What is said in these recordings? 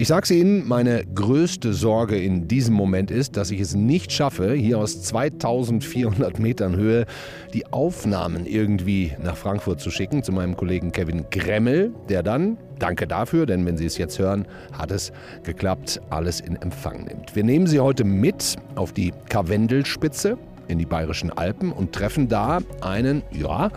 Ich sag's Ihnen, meine größte Sorge in diesem Moment ist, dass ich es nicht schaffe, hier aus 2400 Metern Höhe die Aufnahmen irgendwie nach Frankfurt zu schicken zu meinem Kollegen Kevin Gremmel, der dann, danke dafür, denn wenn Sie es jetzt hören, hat es geklappt, alles in Empfang nimmt. Wir nehmen Sie heute mit auf die Karwendelspitze in die Bayerischen Alpen und treffen da einen, ja,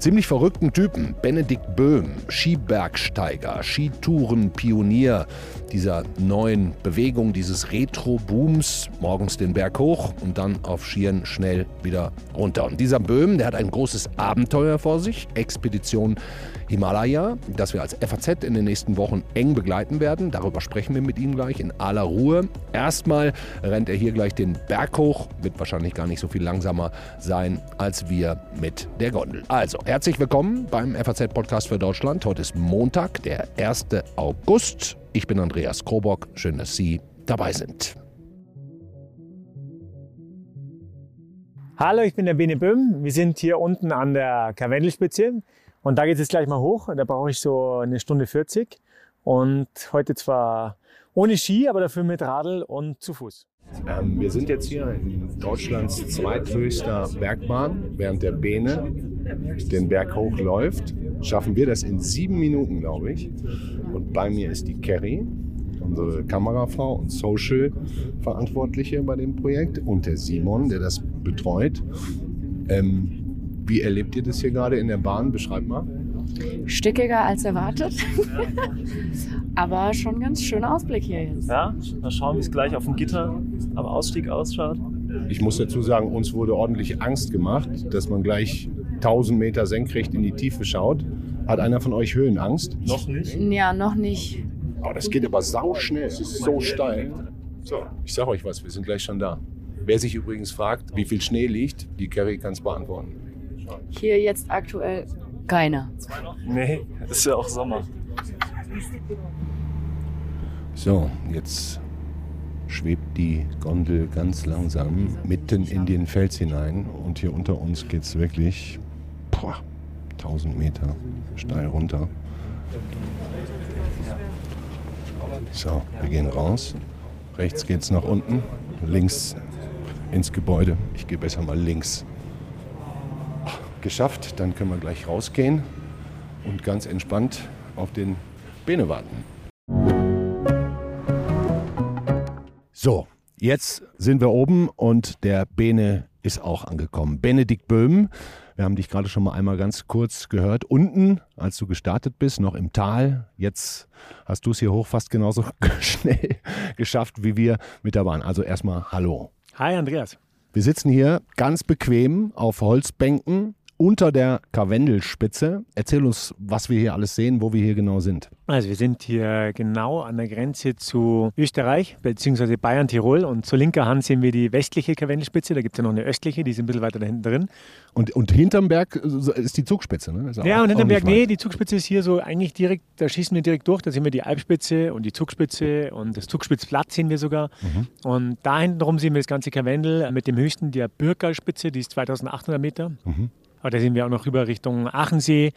ziemlich verrückten Typen. Benedikt Böhm, Skibergsteiger, Skitourenpionier dieser neuen Bewegung, dieses Retro-Booms. Morgens den Berg hoch und dann auf Skiern schnell wieder runter. Und dieser Böhm, der hat ein großes Abenteuer vor sich. Expedition Himalaya, das wir als FAZ in den nächsten Wochen eng begleiten werden. Darüber sprechen wir mit ihm gleich in aller Ruhe. Erstmal rennt er hier gleich den Berg hoch, wird wahrscheinlich gar nicht so viel langsamer sein als wir mit der Gondel. Also, herzlich willkommen beim FAZ-Podcast für Deutschland. Heute ist Montag, der 1. August. Ich bin Andreas Krobock. Schön, dass Sie dabei sind. Hallo, ich bin der Bene Böhm. Wir sind hier unten an der Karwendelspitze. Und da geht es jetzt gleich mal hoch. Da brauche ich so eine Stunde 40. Und heute zwar ohne Ski, aber dafür mit Radl und zu Fuß. Ähm, wir sind jetzt hier in Deutschlands zweithöchster Bergbahn, während der Bene den Berg hochläuft. Schaffen wir das in sieben Minuten, glaube ich. Und bei mir ist die Kerry, unsere Kamerafrau und Social-Verantwortliche bei dem Projekt, und der Simon, der das betreut. Ähm, wie erlebt ihr das hier gerade in der Bahn? Beschreibt mal. Stickiger als erwartet. Aber schon ein ganz schöner Ausblick hier jetzt. Ja, mal schauen, wie es gleich auf dem Gitter am Ausstieg ausschaut. Ich muss dazu sagen, uns wurde ordentlich Angst gemacht, dass man gleich 1000 Meter senkrecht in die Tiefe schaut. Hat einer von euch Höhenangst? Noch nicht? Ja, noch nicht. Oh, das geht aber sau schnell. Es ist so steil. So, ich sag euch was, wir sind gleich schon da. Wer sich übrigens fragt, wie viel Schnee liegt, die Kerry kann es beantworten. Hier jetzt aktuell keiner. Nee, ist ja auch Sommer. So, jetzt schwebt die Gondel ganz langsam mitten in den Fels hinein und hier unter uns geht es wirklich boah, 1000 Meter steil runter. So, wir gehen raus. Rechts geht es nach unten, links ins Gebäude. Ich gehe besser mal links. Geschafft, dann können wir gleich rausgehen und ganz entspannt auf den Bene warten. So, jetzt sind wir oben und der Bene ist auch angekommen. Benedikt Böhm, wir haben dich gerade schon mal einmal ganz kurz gehört. Unten, als du gestartet bist, noch im Tal. Jetzt hast du es hier hoch fast genauso schnell geschafft wie wir mit der Bahn. Also erstmal Hallo. Hi Andreas. Wir sitzen hier ganz bequem auf Holzbänken unter der Karwendelspitze. Erzähl uns, was wir hier alles sehen, wo wir hier genau sind. Also wir sind hier genau an der Grenze zu Österreich bzw. Bayern, Tirol und zur linker Hand sehen wir die westliche Karwendelspitze. Da gibt es ja noch eine östliche, die ist ein bisschen weiter da hinten drin. Und, und hinterm Berg ist die Zugspitze, ne? ja, und hinterm Berg, nee, die Zugspitze ist hier so eigentlich direkt, da schießen wir direkt durch. Da sehen wir die Alpspitze und die Zugspitze und das Zugspitzplatt sehen wir sogar. Mhm. Und da hinten rum sehen wir das ganze Karwendel mit dem höchsten, der Bürgerspitze, die ist 2800 Meter. Mhm. Aber da sehen wir auch noch rüber Richtung Aachensee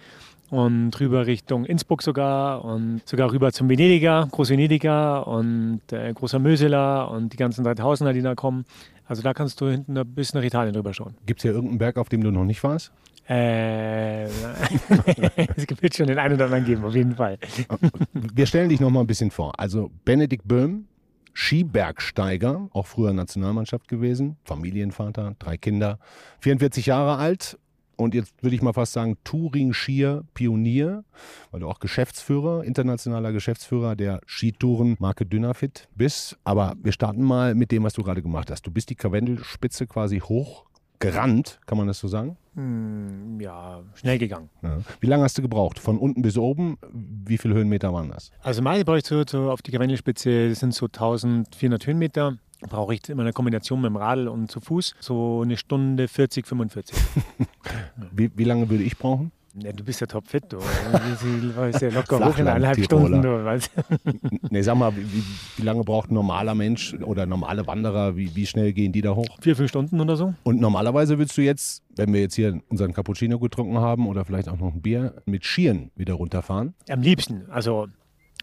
und rüber Richtung Innsbruck sogar und sogar rüber zum Venediger, Groß-Venediger und äh, Großer Möseler und die ganzen 3000er, die da kommen. Also da kannst du hinten bis nach Italien rüber schauen. Gibt es hier irgendeinen Berg, auf dem du noch nicht warst? Äh, es wird schon den einen oder anderen geben, auf jeden Fall. Wir stellen dich noch mal ein bisschen vor. Also Benedikt Böhm, Skibergsteiger, auch früher Nationalmannschaft gewesen, Familienvater, drei Kinder, 44 Jahre alt, und jetzt würde ich mal fast sagen, Touring-Skier-Pionier, weil du auch Geschäftsführer, internationaler Geschäftsführer der Skitouren-Marke Dynafit bist. Aber wir starten mal mit dem, was du gerade gemacht hast. Du bist die Karwendelspitze quasi hochgerannt, kann man das so sagen? Hm, ja, schnell gegangen. Ja. Wie lange hast du gebraucht? Von unten bis oben? Wie viele Höhenmeter waren das? Also meine brauche ich so, so auf die Karwendelspitze, das sind so 1400 Höhenmeter brauche ich immer eine Kombination mit dem Radl und zu Fuß so eine Stunde 40, 45. wie, wie lange würde ich brauchen? Ja, du bist ja topfit, du. Du ist ja locker hoch in eineinhalb Stunden. Du, weißt. nee, sag mal, wie, wie, lange braucht ein normaler Mensch oder normale Wanderer, wie, wie schnell gehen die da hoch? Vier, fünf Stunden oder so. Und normalerweise willst du jetzt, wenn wir jetzt hier unseren Cappuccino getrunken haben oder vielleicht auch noch ein Bier, mit Skiern wieder runterfahren? Am liebsten. Also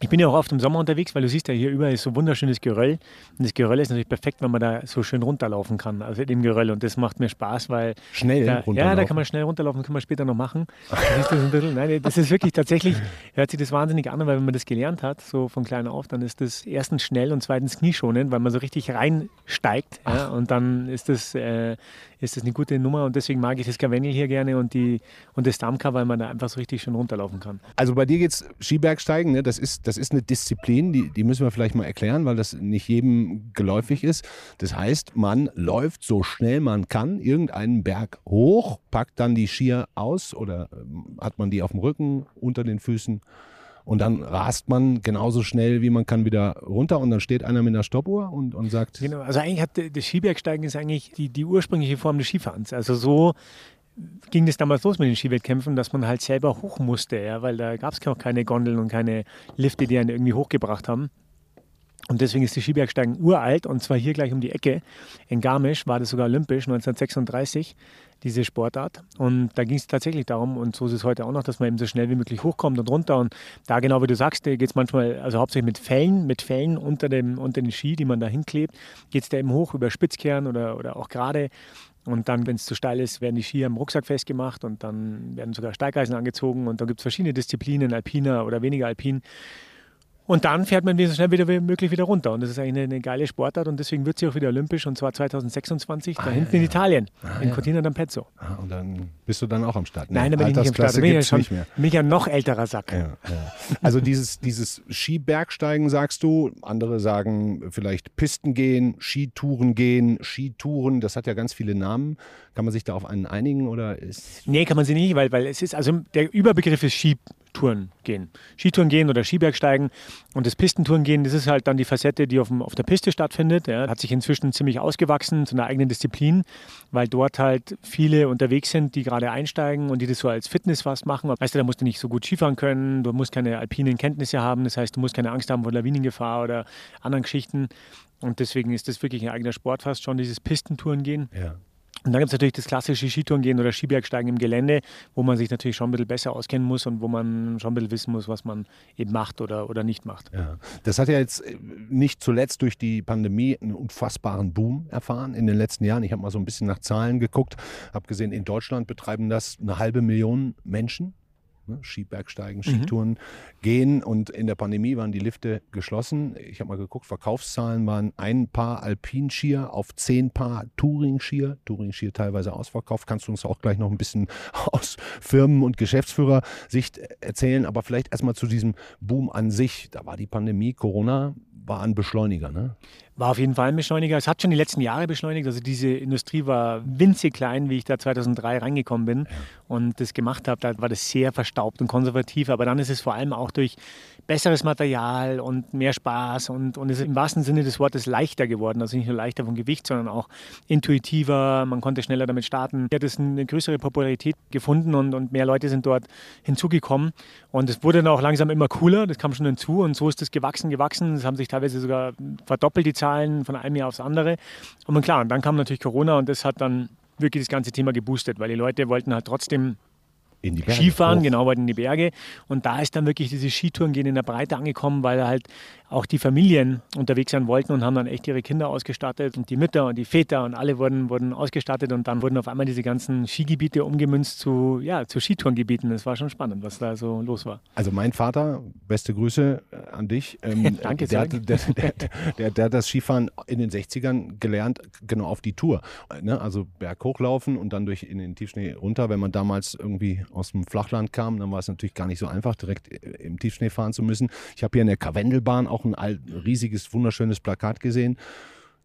ich bin ja auch oft im Sommer unterwegs, weil du siehst ja hier überall ist so wunderschönes Geröll. Und das Geröll ist natürlich perfekt, wenn man da so schön runterlaufen kann, also dem Geröll. Und das macht mir Spaß, weil. Schnell da, runterlaufen? Ja, da kann man schnell runterlaufen, kann man später noch machen. Das ist, das, Nein, das ist wirklich tatsächlich, hört sich das wahnsinnig an, weil wenn man das gelernt hat, so von klein auf, dann ist das erstens schnell und zweitens knieschonend, weil man so richtig reinsteigt. Ja, und dann ist das, äh, ist das eine gute Nummer und deswegen mag ich das Karwendel hier gerne und, die, und das Damka, weil man da einfach so richtig schön runterlaufen kann. Also bei dir geht es Skibergsteigen, ne? das, ist, das ist eine Disziplin, die, die müssen wir vielleicht mal erklären, weil das nicht jedem geläufig ist. Das heißt, man läuft so schnell man kann irgendeinen Berg hoch, packt dann die Skier aus oder ähm, hat man die auf dem Rücken, unter den Füßen und dann rast man genauso schnell, wie man kann, wieder runter und dann steht einer mit einer Stoppuhr und, und sagt. Genau, also eigentlich hat das Skibergsteigen ist eigentlich die, die ursprüngliche Form des Skifahrens. Also so ging das damals los mit den Skiwettkämpfen, dass man halt selber hoch musste, ja, weil da gab es noch keine Gondeln und keine Lifte, die einen irgendwie hochgebracht haben. Und deswegen ist die Skibergsteigen uralt und zwar hier gleich um die Ecke. In Garmisch war das sogar olympisch 1936, diese Sportart. Und da ging es tatsächlich darum, und so ist es heute auch noch, dass man eben so schnell wie möglich hochkommt und runter. Und da genau wie du sagst, geht es manchmal, also hauptsächlich mit Fällen, mit Fällen unter, dem, unter den Ski, die man da hinklebt, geht es da eben hoch über Spitzkehren oder, oder auch gerade. Und dann, wenn es zu steil ist, werden die Skier am Rucksack festgemacht und dann werden sogar Steigeisen angezogen. Und da gibt es verschiedene Disziplinen, alpiner oder weniger alpin. Und dann fährt man so schnell wieder wie möglich wieder runter. Und das ist eigentlich eine, eine, geile Sportart und deswegen wird sie auch wieder olympisch und zwar 2026 ah, da hinten ja, in Italien, ah, in ja. Cortina d'Ampezzo. Ah, und dann bist du dann auch am Start? Nee, Nein, da bin ich nicht am Start. Bin ja schon mich ja noch älterer Sack. Ja, also dieses, dieses Skibergsteigen sagst du, andere sagen vielleicht Pisten gehen, Skitouren gehen, Skitouren, das hat ja ganz viele Namen. Kann man sich da auf einen einigen oder ist. Nee, kann man sich nicht, weil, weil es ist, also der Überbegriff ist Skitouren gehen. Skitouren gehen oder Skibergsteigen. Und das Pistentouren gehen, das ist halt dann die Facette, die auf, dem, auf der Piste stattfindet. Ja. Hat sich inzwischen ziemlich ausgewachsen zu einer eigenen Disziplin, weil dort halt viele unterwegs sind, die gerade einsteigen und die das so als Fitness was machen. Weißt du, da musst du nicht so gut Skifahren können, du musst keine alpinen Kenntnisse haben, das heißt, du musst keine Angst haben vor Lawinengefahr oder anderen Geschichten. Und deswegen ist das wirklich ein eigener Sport fast schon, dieses Pistentouren gehen. Ja. Und dann gibt es natürlich das klassische Skitourengehen oder Skibergsteigen im Gelände, wo man sich natürlich schon ein bisschen besser auskennen muss und wo man schon ein bisschen wissen muss, was man eben macht oder, oder nicht macht. Ja. Das hat ja jetzt äh, nicht zuletzt durch die Pandemie einen unfassbaren Boom erfahren in den letzten Jahren. Ich habe mal so ein bisschen nach Zahlen geguckt, habe gesehen, in Deutschland betreiben das eine halbe Million Menschen ne? Skibergsteigen, Skitouren mhm. gehen. Und in der Pandemie waren die Lifte geschlossen. Ich habe mal geguckt, Verkaufszahlen waren ein Paar Alpinskier auf zehn Paar Touring-Skier. Touring-Skier teilweise ausverkauft. Kannst du uns auch gleich noch ein bisschen aus Firmen- und Geschäftsführersicht erzählen. Aber vielleicht erstmal zu diesem Boom an sich. Da war die Pandemie, Corona war ein Beschleuniger, ne? War auf jeden Fall ein Beschleuniger. Es hat schon die letzten Jahre beschleunigt. Also diese Industrie war winzig klein, wie ich da 2003 reingekommen bin und das gemacht habe. Da war das sehr verstaubt und konservativ. Aber dann ist es vor allem auch durch besseres Material und mehr Spaß und, und es ist im wahrsten Sinne des Wortes leichter geworden. Also nicht nur leichter vom Gewicht, sondern auch intuitiver. Man konnte schneller damit starten. Hat es eine größere Popularität gefunden und, und mehr Leute sind dort hinzugekommen. Und es wurde dann auch langsam immer cooler. Das kam schon hinzu und so ist es gewachsen, gewachsen. Es haben sich teilweise sogar verdoppelt die Zahlen Zahlen von einem Jahr aufs andere. Und klar, und dann kam natürlich Corona und das hat dann wirklich das ganze Thema geboostet, weil die Leute wollten halt trotzdem in die Berge. Skifahren, hoch. genau, wollten in die Berge. Und da ist dann wirklich diese Skitouren gehen in der Breite angekommen, weil halt auch die Familien unterwegs sein wollten und haben dann echt ihre Kinder ausgestattet und die Mütter und die Väter und alle wurden, wurden ausgestattet und dann wurden auf einmal diese ganzen Skigebiete umgemünzt zu, ja, zu Skitourengebieten. Das war schon spannend, was da so los war. Also mein Vater, beste Grüße äh, an dich. Ähm, Danke, der, der, der, der, der hat das Skifahren in den 60ern gelernt, genau auf die Tour. Ne? Also Berg hochlaufen und dann durch in den Tiefschnee runter. Wenn man damals irgendwie aus dem Flachland kam, dann war es natürlich gar nicht so einfach, direkt äh, im Tiefschnee fahren zu müssen. Ich habe hier in der Karwendelbahn auch ein riesiges, wunderschönes Plakat gesehen.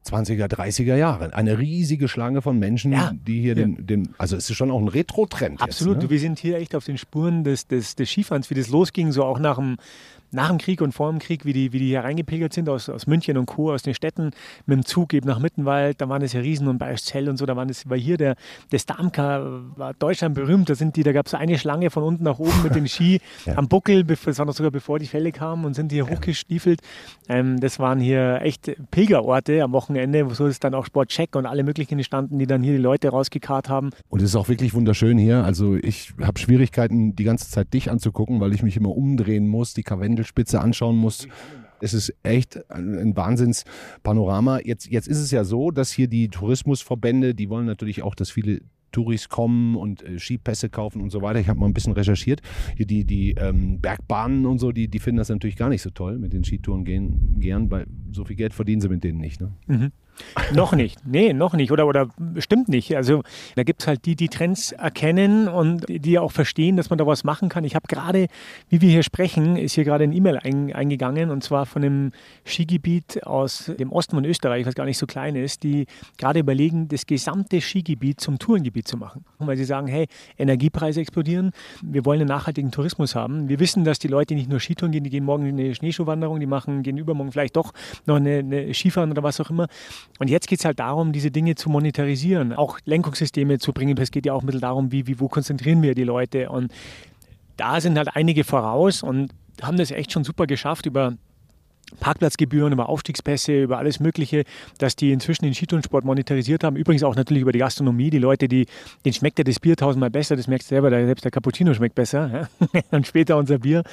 20er, 30er Jahre. Eine riesige Schlange von Menschen, ja. die hier ja. den, den, also es ist schon auch ein Retro-Trend. Absolut, jetzt, ne? wir sind hier echt auf den Spuren des, des, des Skifahrens, wie das losging, so auch nach dem, nach dem Krieg und vor dem Krieg, wie die, wie die hier reingepilgert sind aus, aus München und Co., aus den Städten mit dem Zug eben nach Mittenwald, da waren es ja Riesen und Bayerszell und so, da waren es, war hier der, der Stamka, war Deutschland berühmt, da sind die, da gab es eine Schlange von unten nach oben mit den Ski ja. am Buckel, das war noch sogar bevor die Fälle kamen und sind hier hochgestiefelt. Ähm, das waren hier echt Pilgerorte am Wochenende, wo so ist dann auch Sportcheck und alle möglichen standen, die dann hier die Leute rausgekarrt haben. Und es ist auch wirklich wunderschön hier. Also ich habe Schwierigkeiten, die ganze Zeit dich anzugucken, weil ich mich immer umdrehen muss, die Karwendelspitze anschauen muss. Es ist echt ein Wahnsinnspanorama. Jetzt, jetzt ist es ja so, dass hier die Tourismusverbände, die wollen natürlich auch, dass viele Touris kommen und äh, Skipässe kaufen und so weiter. Ich habe mal ein bisschen recherchiert. Hier die, die ähm, Bergbahnen und so, die, die finden das natürlich gar nicht so toll mit den Skitouren gehen, gern, weil so viel Geld verdienen sie mit denen nicht. Ne? Mhm noch nicht. Nee, noch nicht. Oder, oder stimmt nicht. Also da gibt es halt die, die Trends erkennen und die auch verstehen, dass man da was machen kann. Ich habe gerade, wie wir hier sprechen, ist hier gerade ein E-Mail ein, eingegangen und zwar von einem Skigebiet aus dem Osten von Österreich, was gar nicht so klein ist, die gerade überlegen, das gesamte Skigebiet zum Tourengebiet zu machen. Weil sie sagen, hey, Energiepreise explodieren, wir wollen einen nachhaltigen Tourismus haben. Wir wissen, dass die Leute nicht nur Skitouren gehen, die gehen morgen eine Schneeschuhwanderung, die machen, gehen übermorgen vielleicht doch noch eine, eine Skifahren oder was auch immer. Und jetzt geht es halt darum, diese Dinge zu monetarisieren, auch Lenkungssysteme zu bringen. Es geht ja auch ein bisschen darum, wie, wie, wo konzentrieren wir die Leute. Und da sind halt einige voraus und haben das echt schon super geschafft über Parkplatzgebühren, über Aufstiegspässe, über alles Mögliche, dass die inzwischen den Skitourensport monetarisiert haben. Übrigens auch natürlich über die Gastronomie. Die Leute, die, denen schmeckt ja das Bier tausendmal besser, das merkst du selber, selbst der Cappuccino schmeckt besser. Ja? und später unser Bier,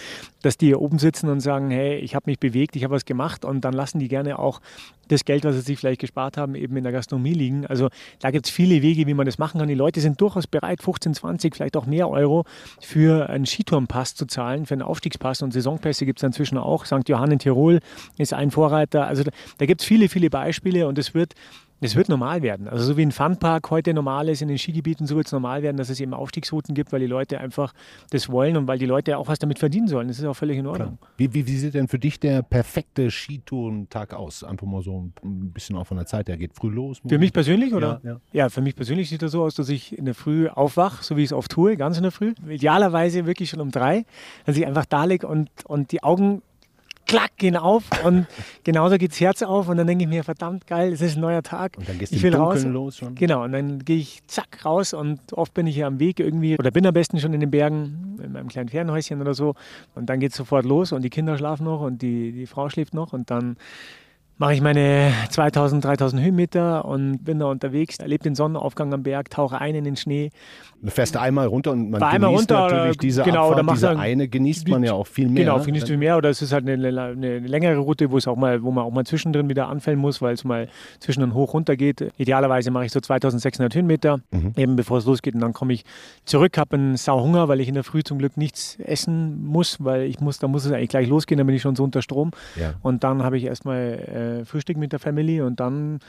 dass die hier oben sitzen und sagen, hey, ich habe mich bewegt, ich habe was gemacht und dann lassen die gerne auch das Geld, was sie sich vielleicht gespart haben, eben in der Gastronomie liegen. Also da gibt es viele Wege, wie man das machen kann. Die Leute sind durchaus bereit, 15, 20, vielleicht auch mehr Euro für einen Skitourenpass zu zahlen, für einen Aufstiegspass. Und Saisonpässe gibt es inzwischen auch. St. Johann in Tirol ist ein Vorreiter. Also da, da gibt es viele, viele Beispiele und es wird das wird normal werden. Also so wie ein Funpark heute normal ist in den Skigebieten, so wird es normal werden, dass es eben Aufstiegsrouten gibt, weil die Leute einfach das wollen und weil die Leute auch was damit verdienen sollen. Das ist auch völlig in Ordnung. Wie, wie, wie, sieht denn für dich der perfekte Skitourentag aus? Einfach mal so ein bisschen auch von der Zeit her. Geht früh los? Für mich persönlich, oder? Ja, ja. ja, für mich persönlich sieht das so aus, dass ich in der Früh aufwache, so wie ich es oft tue, ganz in der Früh. Idealerweise wirklich schon um drei, dass ich einfach da liege und, und die Augen klack, gehen auf und genauso geht das Herz auf und dann denke ich mir, verdammt geil, es ist ein neuer Tag. Und dann gehst du ich will raus. los schon. Genau, und dann gehe ich zack raus und oft bin ich hier am Weg irgendwie oder bin am besten schon in den Bergen in meinem kleinen Ferienhäuschen oder so und dann geht es sofort los und die Kinder schlafen noch und die, die Frau schläft noch und dann mache ich meine 2000, 3000 Höhenmeter und bin da unterwegs, erlebe den Sonnenaufgang am Berg, tauche ein in den Schnee. Du fährst einmal runter und man genießt runter, natürlich diese genau, Abfahrt, diese dann, eine genießt man ja auch viel mehr. Genau, genießt du mehr oder es ist halt eine, eine, längere Route, wo es auch mal, wo man auch mal zwischendrin wieder anfällen muss, weil es mal zwischendrin hoch runter geht. Idealerweise mache ich so 2600 Höhenmeter, mhm. eben bevor es losgeht und dann komme ich zurück, habe einen Sauhunger, weil ich in der Früh zum Glück nichts essen muss, weil ich muss, da muss es eigentlich gleich losgehen, dann bin ich schon so unter Strom. Ja. Und dann habe ich erstmal äh, Frühstück mit der Familie und dann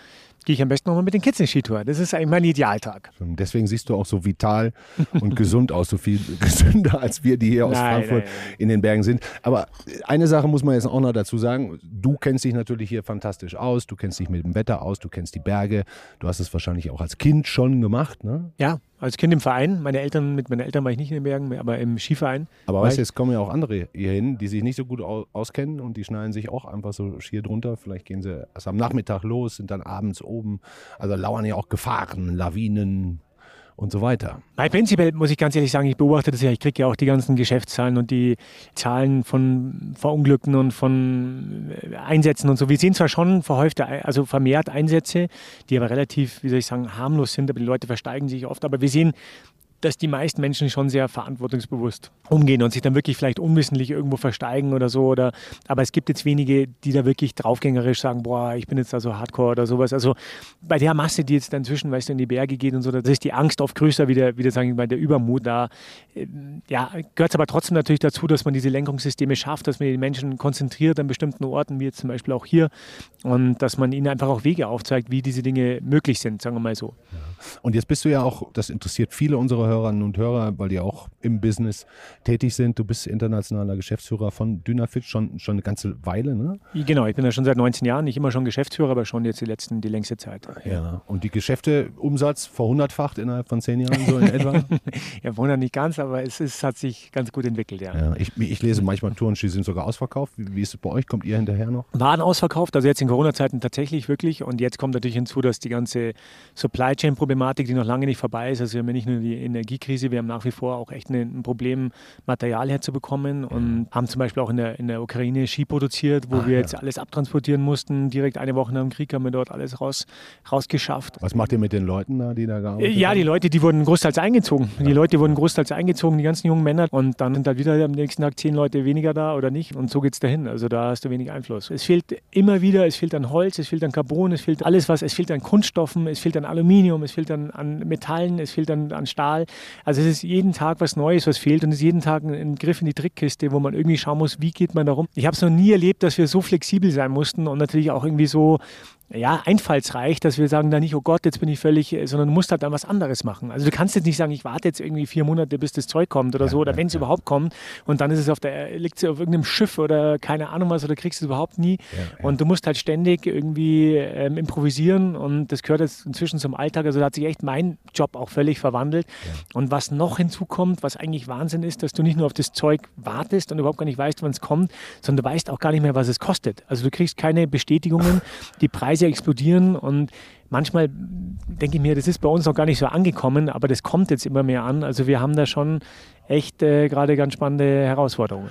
gehe ich am besten nochmal mit den Kids in Skitour. Das ist eigentlich mein Idealtag. Deswegen siehst du auch so vital und gesund aus, so viel gesünder als wir, die hier aus nein, Frankfurt nein, nein. in den Bergen sind. Aber eine Sache muss man jetzt auch noch dazu sagen. Du kennst dich natürlich hier fantastisch aus. Du kennst dich mit dem Wetter aus. Du kennst die Berge. Du hast es wahrscheinlich auch als Kind schon gemacht, ne? Ja, als Kind im Verein. Meine Eltern, mit meinen Eltern war ich nicht in den Bergen, aber im Skiverein. Aber weißt du, es kommen ja auch andere hier hin, die sich nicht so gut auskennen und die schneiden sich auch einfach so schier drunter. Vielleicht gehen sie erst am Nachmittag los, sind dann abends oben. Also lauern ja auch Gefahren, Lawinen, und so weiter. Nein, prinzipiell muss ich ganz ehrlich sagen, ich beobachte das ja, ich kriege ja auch die ganzen Geschäftszahlen und die Zahlen von Verunglückten und von äh, Einsätzen und so. Wir sehen zwar schon verhäufte, also vermehrt Einsätze, die aber relativ, wie soll ich sagen, harmlos sind, aber die Leute versteigen sich oft, aber wir sehen dass die meisten Menschen schon sehr verantwortungsbewusst umgehen und sich dann wirklich vielleicht unwissentlich irgendwo versteigen oder so. Oder, aber es gibt jetzt wenige, die da wirklich draufgängerisch sagen, boah, ich bin jetzt da so hardcore oder sowas. Also bei der Masse, die jetzt inzwischen, weißt du, in die Berge geht und so, da ist die Angst oft größer, wie der, wie der sagen wir, der Übermut da. Ähm, ja, gehört es aber trotzdem natürlich dazu, dass man diese Lenkungssysteme schafft, dass man die Menschen konzentriert an bestimmten Orten, wie jetzt zum Beispiel auch hier, und dass man ihnen einfach auch Wege aufzeigt, wie diese Dinge möglich sind, sagen wir mal so. Und jetzt bist du ja auch, das interessiert viele unserer Hörerinnen und Hörer, weil die auch im Business tätig sind. Du bist internationaler Geschäftsführer von Dynafit schon, schon eine ganze Weile, ne? Genau, ich bin ja schon seit 19 Jahren, nicht immer schon Geschäftsführer, aber schon jetzt die letzten, die längste Zeit. Ja, und die Geschäfte, Umsatz verhundertfacht innerhalb von zehn Jahren so in etwa? ja, verhundert nicht ganz, aber es ist, hat sich ganz gut entwickelt, ja. ja ich, ich, lese manchmal Touren, die sind sogar ausverkauft. Wie, wie, ist es bei euch? Kommt ihr hinterher noch? Waren ausverkauft, also jetzt in Corona-Zeiten tatsächlich wirklich. Und jetzt kommt natürlich hinzu, dass die ganze Supply Chain-Problematik, die noch lange nicht vorbei ist, also wir haben ja nicht nur die Energiekrise, wir haben nach wie vor auch echt ein Problem, Material herzubekommen und haben zum Beispiel auch in der, in der Ukraine Ski produziert, wo ah, wir ja. jetzt alles abtransportieren mussten. Direkt eine Woche nach dem Krieg haben wir dort alles raus, rausgeschafft. Was macht ihr mit den Leuten da, die da gearbeitet haben? Ja, die Leute, die wurden großteils eingezogen. Ja. Die Leute wurden großteils eingezogen, die ganzen jungen Männer. Und dann sind halt wieder am nächsten Tag zehn Leute weniger da oder nicht. Und so geht es dahin. Also da hast du wenig Einfluss. Es fehlt immer wieder, es fehlt an Holz, es fehlt an Carbon, es fehlt alles was, es fehlt an Kunststoffen, es fehlt an Aluminium, es fehlt an, an Metallen, es fehlt an, an Stahl. Also es ist jeden Tag was Neues, was fehlt und es ist jeden Tag ein, Griff in die Trickkiste, wo man irgendwie schauen muss, wie geht man da rum. Ich habe es noch nie erlebt, dass wir so flexibel sein mussten und natürlich auch irgendwie so ja, einfallsreich, dass wir sagen da nicht, oh Gott, jetzt bin ich völlig, äh, sondern du musst halt dann was anderes machen. Also du kannst jetzt nicht sagen, ich warte jetzt irgendwie vier Monate, bis das Zeug kommt oder ja, so, oder ja, wenn es ja. überhaupt kommt und dann ist es auf der, liegt es auf irgendeinem Schiff oder keine Ahnung was oder kriegst du es überhaupt nie. Und du musst halt ständig irgendwie ähm, improvisieren und das gehört jetzt inzwischen zum Alltag. Also da hat sich echt mein Job auch völlig verwandelt. Und was noch hinzukommt, was eigentlich Wahnsinn ist, dass du nicht nur auf das Zeug wartest und überhaupt gar nicht weißt, wann es kommt, sondern du weißt auch gar nicht mehr, was es kostet. Also du kriegst keine Bestätigungen, die Preise Preise explodieren und manchmal denke ich mir, das ist bei uns noch gar nicht so angekommen, aber das kommt jetzt immer mehr an. Also wir haben da schon echt äh, gerade ganz spannende Herausforderungen.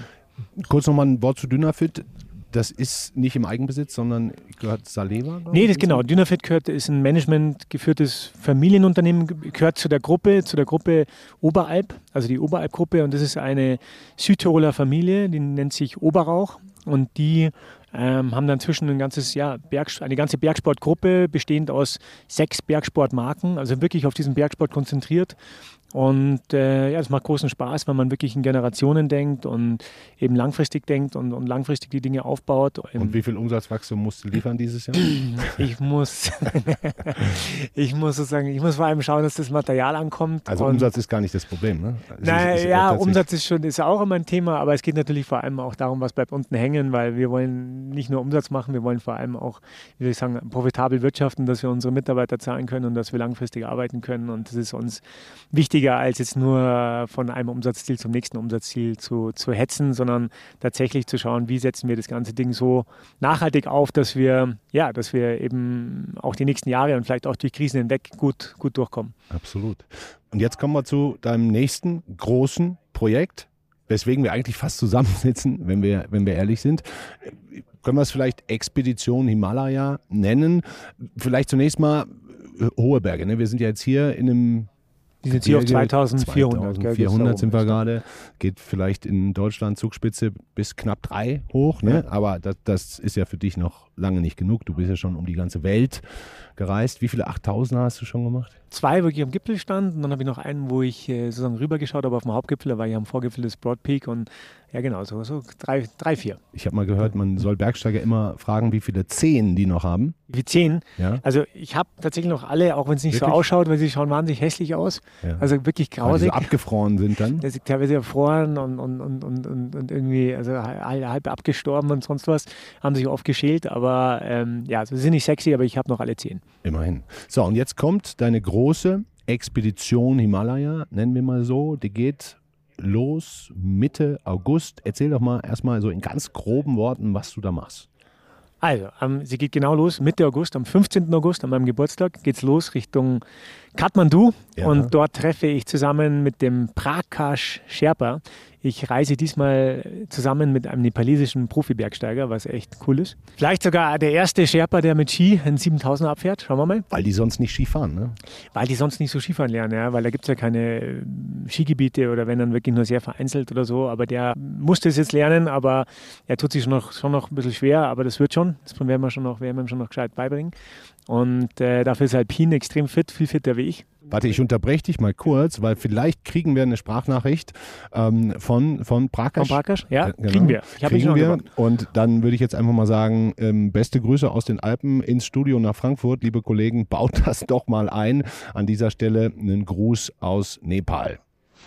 Kurz nochmal ein Wort zu Dynafit. Das ist nicht im Eigenbesitz, sondern gehört Saleva? Nee, das genau. Dynafit gehört, ist ein managementgeführtes Familienunternehmen, gehört zu der Gruppe, zu der Gruppe Oberalp, also die Oberalp-Gruppe. Und das ist eine Südtiroler Familie, die nennt sich Oberrauch. Und die ähm, haben dann inzwischen ein ganzes, ja, Berg, eine ganze Bergsportgruppe bestehend aus sechs Bergsportmarken, also wirklich auf diesen Bergsport konzentriert und äh, ja, es macht großen Spaß, wenn man wirklich in Generationen denkt und eben langfristig denkt und, und langfristig die Dinge aufbaut. Und wie viel Umsatzwachstum musst du liefern dieses Jahr? Ich muss, ich muss sozusagen, ich muss vor allem schauen, dass das Material ankommt. Also Umsatz ist gar nicht das Problem, ne? Also naja, Umsatz ist schon, ist auch immer ein Thema, aber es geht natürlich vor allem auch darum, was bleibt unten hängen, weil wir wollen nicht nur Umsatz machen, wir wollen vor allem auch, wie soll ich sagen, profitabel wirtschaften, dass wir unsere Mitarbeiter zahlen können und dass wir langfristig arbeiten können und das ist uns wichtig wichtiger, als jetzt nur von einem Umsatzziel zum nächsten Umsatzziel zu, zu hetzen, sondern tatsächlich zu schauen, wie setzen wir das ganze Ding so nachhaltig auf, dass wir, ja, dass wir eben auch die nächsten Jahre und vielleicht auch durch Krisen hinweg gut, gut durchkommen. Absolut. Und jetzt kommen wir zu deinem nächsten großen Projekt, weswegen wir eigentlich fast zusammensitzen, wenn wir, wenn wir ehrlich sind. Können wir es vielleicht Expedition Himalaya nennen? Vielleicht zunächst mal äh, hohe Berge. Ne? Wir sind ja jetzt hier in einem die sind hier auf 2400. 2400 sind wir gerade. Geht vielleicht in Deutschland Zugspitze bis knapp drei hoch. Ne? Ja. Aber das, das, ist ja für dich noch lange nicht genug. Du bist ja schon um die ganze Welt gereist. Wie viele 8000er hast du schon gemacht? Zwei, wo ich am Gipfel stand. Und dann habe ich noch einen, wo ich äh, sozusagen rübergeschaut habe auf dem Hauptgipfel. Da war ich am Vorgipfel des Broad Peak. Und ja, genau, so, so drei, drei, vier. Ich habe mal gehört, man soll Bergsteiger immer fragen, wie viele Zehen die noch haben. Wie zehn? Ja. Also ich habe tatsächlich noch alle, auch wenn es nicht wirklich? so ausschaut, weil sie schauen wahnsinnig hässlich aus. Ja. Also wirklich grausig. Weil die so abgefroren sind dann? Der sind teilweise erfroren und, und, und, und, und, irgendwie also halb abgestorben und sonst was. Haben sich oft geschält, aber ähm, ja, sie sind nicht sexy, aber ich habe noch alle zehn. Immerhin. So, und jetzt kommt deine große Expedition Himalaya, nennen wir mal so. Die geht los Mitte August. Erzähl doch mal erstmal so in ganz groben Worten, was du da machst. Also, ähm, sie geht genau los, Mitte August, am 15. August, an meinem Geburtstag, geht es los Richtung Kathmandu. Ja. Und dort treffe ich zusammen mit dem Prakash Sherpa ich reise diesmal zusammen mit einem nepalesischen Profi-Bergsteiger, was echt cool ist. Vielleicht sogar der erste Sherpa, der mit Ski einen 7000er abfährt. Schauen wir mal. Weil die sonst nicht Skifahren, ne? Weil die sonst nicht so Skifahren lernen, ja. Weil da gibt es ja keine äh, Skigebiete oder wenn dann wirklich nur sehr vereinzelt oder so. Aber der musste es jetzt lernen, aber er tut sich schon noch, schon noch ein bisschen schwer, aber das wird schon. Das werden wir, schon noch, werden wir ihm schon noch gescheit beibringen. Und äh, dafür ist Alpin extrem fit, viel fitter wie ich. Warte, ich unterbreche dich mal kurz, weil vielleicht kriegen wir eine Sprachnachricht ähm, von, von Prakash. Von Prakash? Ja, genau. kriegen wir. Ich habe mich kriegen wir. Und dann würde ich jetzt einfach mal sagen, ähm, beste Grüße aus den Alpen ins Studio nach Frankfurt. Liebe Kollegen, baut das doch mal ein. An dieser Stelle einen Gruß aus Nepal.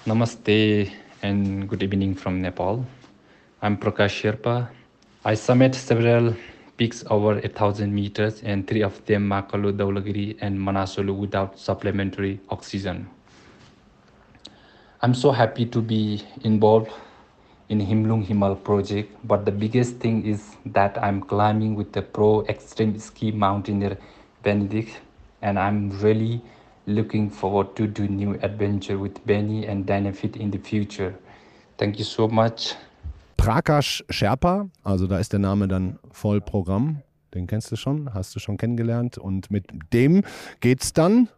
Namaste and good evening from Nepal. I'm Prakash Sherpa. I summit several peaks over a thousand meters, and three of them Makalu, Daulagiri, and Manasolu without supplementary oxygen. I'm so happy to be involved in Himlung Himal project, but the biggest thing is that I'm climbing with the pro extreme ski mountaineer Benedict, and I'm really looking forward to do new adventure with Benny and Dynafit in the future. Thank you so much. Prakash Sherpa, also da ist der Name dann voll Programm. Den kennst du schon, hast du schon kennengelernt. Und mit dem geht's dann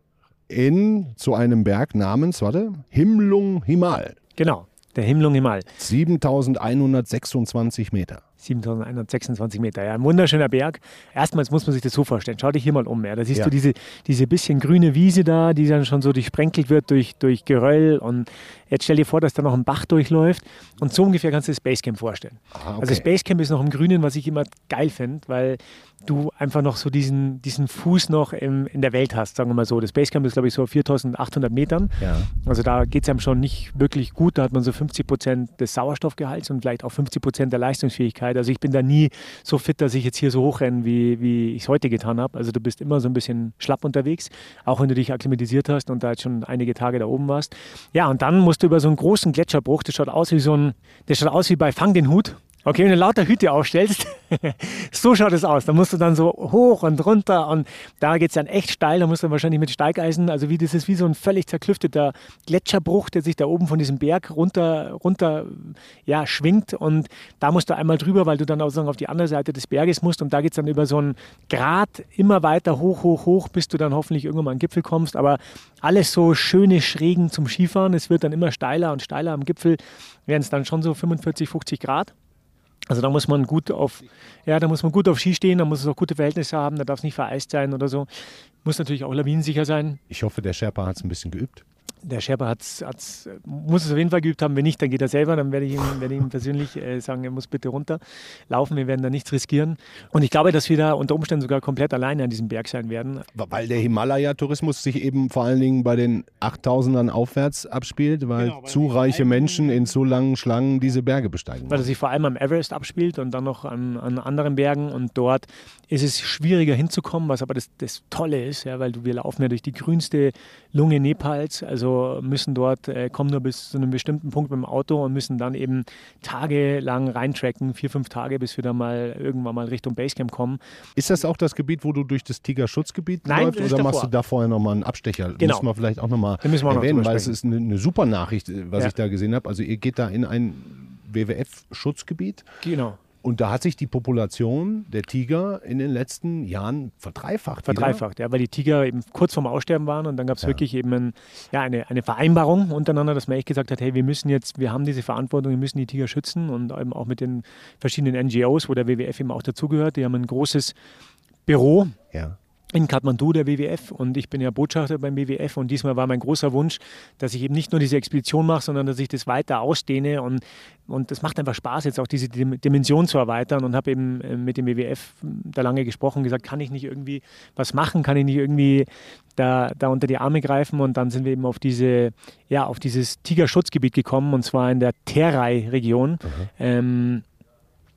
in zu einem Berg namens, warte, Himlung Himal. Genau, der Himlung Himal. 7126 Meter. 7126 Meter. Ja, ein wunderschöner Berg. Erstmals muss man sich das so vorstellen. Schau dich hier mal um. Ja. Da siehst Ja. du diese, diese bisschen grüne Wiese da, die dann schon so durchsprenkelt wird durch, durch Geröll. Und jetzt stell dir vor, dass da noch ein Bach durchläuft. Und so ungefähr kannst du das Basecamp vorstellen. Ah, okay. Also das Basecamp ist noch im Grünen, was ich immer geil finde, weil du einfach noch so diesen, diesen Fuß noch im, in der Welt hast, sagen wir mal so. Das Basecamp ist, glaube ich, so auf 4800 Metern. Ja. Also da geht es einem schon nicht wirklich gut. Da hat man so 50 Prozent des Sauerstoffgehalts und vielleicht auch 50 Prozent der Leistungsfähigkeit. Also ich bin da nie so fit, dass ich jetzt hier so hochrenne, wie, wie ich es heute getan habe. Also du bist immer so ein bisschen schlapp unterwegs, auch wenn du dich akklimatisiert hast und da jetzt schon einige Tage da oben warst. Ja, und dann musst du über so einen großen Gletscherbruch, das schaut aus wie so ein, das schaut aus wie bei Fang den Hut. Okay, wenn du lauter Hüte aufstellst, so schaut es aus. Da musst du dann so hoch und runter und da geht es dann echt steil. Da musst du wahrscheinlich mit Steigeisen, also wie das ist wie so ein völlig zerklüfteter Gletscherbruch, der sich da oben von diesem Berg runter, runter ja, schwingt. Und da musst du einmal drüber, weil du dann auch sagen, auf die andere Seite des Berges musst. Und da geht es dann über so einen Grat immer weiter hoch, hoch, hoch, bis du dann hoffentlich irgendwann mal an den Gipfel kommst. Aber alles so schöne Schrägen zum Skifahren. Es wird dann immer steiler und steiler. Am Gipfel werden es dann schon so 45, 50 Grad. Also da muss man gut auf, ja, da muss man gut auf Ski stehen, da muss es auch gute Verhältnisse haben, da darf es nicht vereist sein oder so. Muss natürlich auch lawinensicher sein. Ich hoffe, der Sherpa hat es ein bisschen geübt. Der Sherpa hat's, hat's, muss es auf jeden Fall geübt haben. Wenn nicht, dann geht er selber. Dann werde ich ihm, werde ich ihm persönlich äh, sagen, er muss bitte runter laufen. Wir werden da nichts riskieren. Und ich glaube, dass wir da unter Umständen sogar komplett alleine an diesem Berg sein werden. Weil der Himalaya-Tourismus sich eben vor allen Dingen bei den 8000ern aufwärts abspielt, weil Genau, weil zu reiche Menschen in so langen Schlangen diese Berge besteigen. weil er sich vor allem am Everest abspielt und dann noch an, an anderen Bergen. Und dort ist es schwieriger hinzukommen, was aber das, das Tolle ist, ja, weil wir laufen ja durch die grünste Lunge Nepals, also müssen dort, äh, kommen nur bis zu einem bestimmten Punkt mit dem Auto und müssen dann eben tagelang reintracken, vier, fünf Tage, bis wir dann mal irgendwann mal Richtung Basecamp kommen. Ist das auch das Gebiet, wo du durch das Tigerschutzgebiet Nein, läufst? ist Oder machst davor. du da vorher nochmal einen Abstecher? Genau. Müssen wir vielleicht auch nochmal noch erwähnen, drüber weil es ist eine, eine super Nachricht, äh, was Ja. ich da gesehen habe. Also ihr geht da in ein WWF-Schutzgebiet Genau. Und da hat sich die Population der Tiger in den letzten Jahren verdreifacht. wieder. Verdreifacht, ja, weil die Tiger eben kurz vorm Aussterben waren und dann gab es Ja. wirklich eben ein, ja, eine, eine Vereinbarung untereinander, dass man echt gesagt hat, hey, wir müssen jetzt, wir haben diese Verantwortung, wir müssen die Tiger schützen und eben auch mit den verschiedenen NGOs, wo der WWF eben auch dazugehört, die haben ein großes Büro Ja. In Kathmandu, der WWF, und ich bin ja Botschafter beim WWF und diesmal war mein großer Wunsch, dass ich eben nicht nur diese Expedition mache, sondern dass ich das weiter ausdehne. Und, und das macht einfach Spaß, jetzt auch diese Dim- Dimension zu erweitern. Und habe eben äh, mit dem WWF da lange gesprochen, gesagt, kann ich nicht irgendwie was machen, kann ich nicht irgendwie da, da unter die Arme greifen? Und dann sind wir eben auf diese, ja, auf dieses Tigerschutzgebiet gekommen und zwar in der Terai-Region, ähm,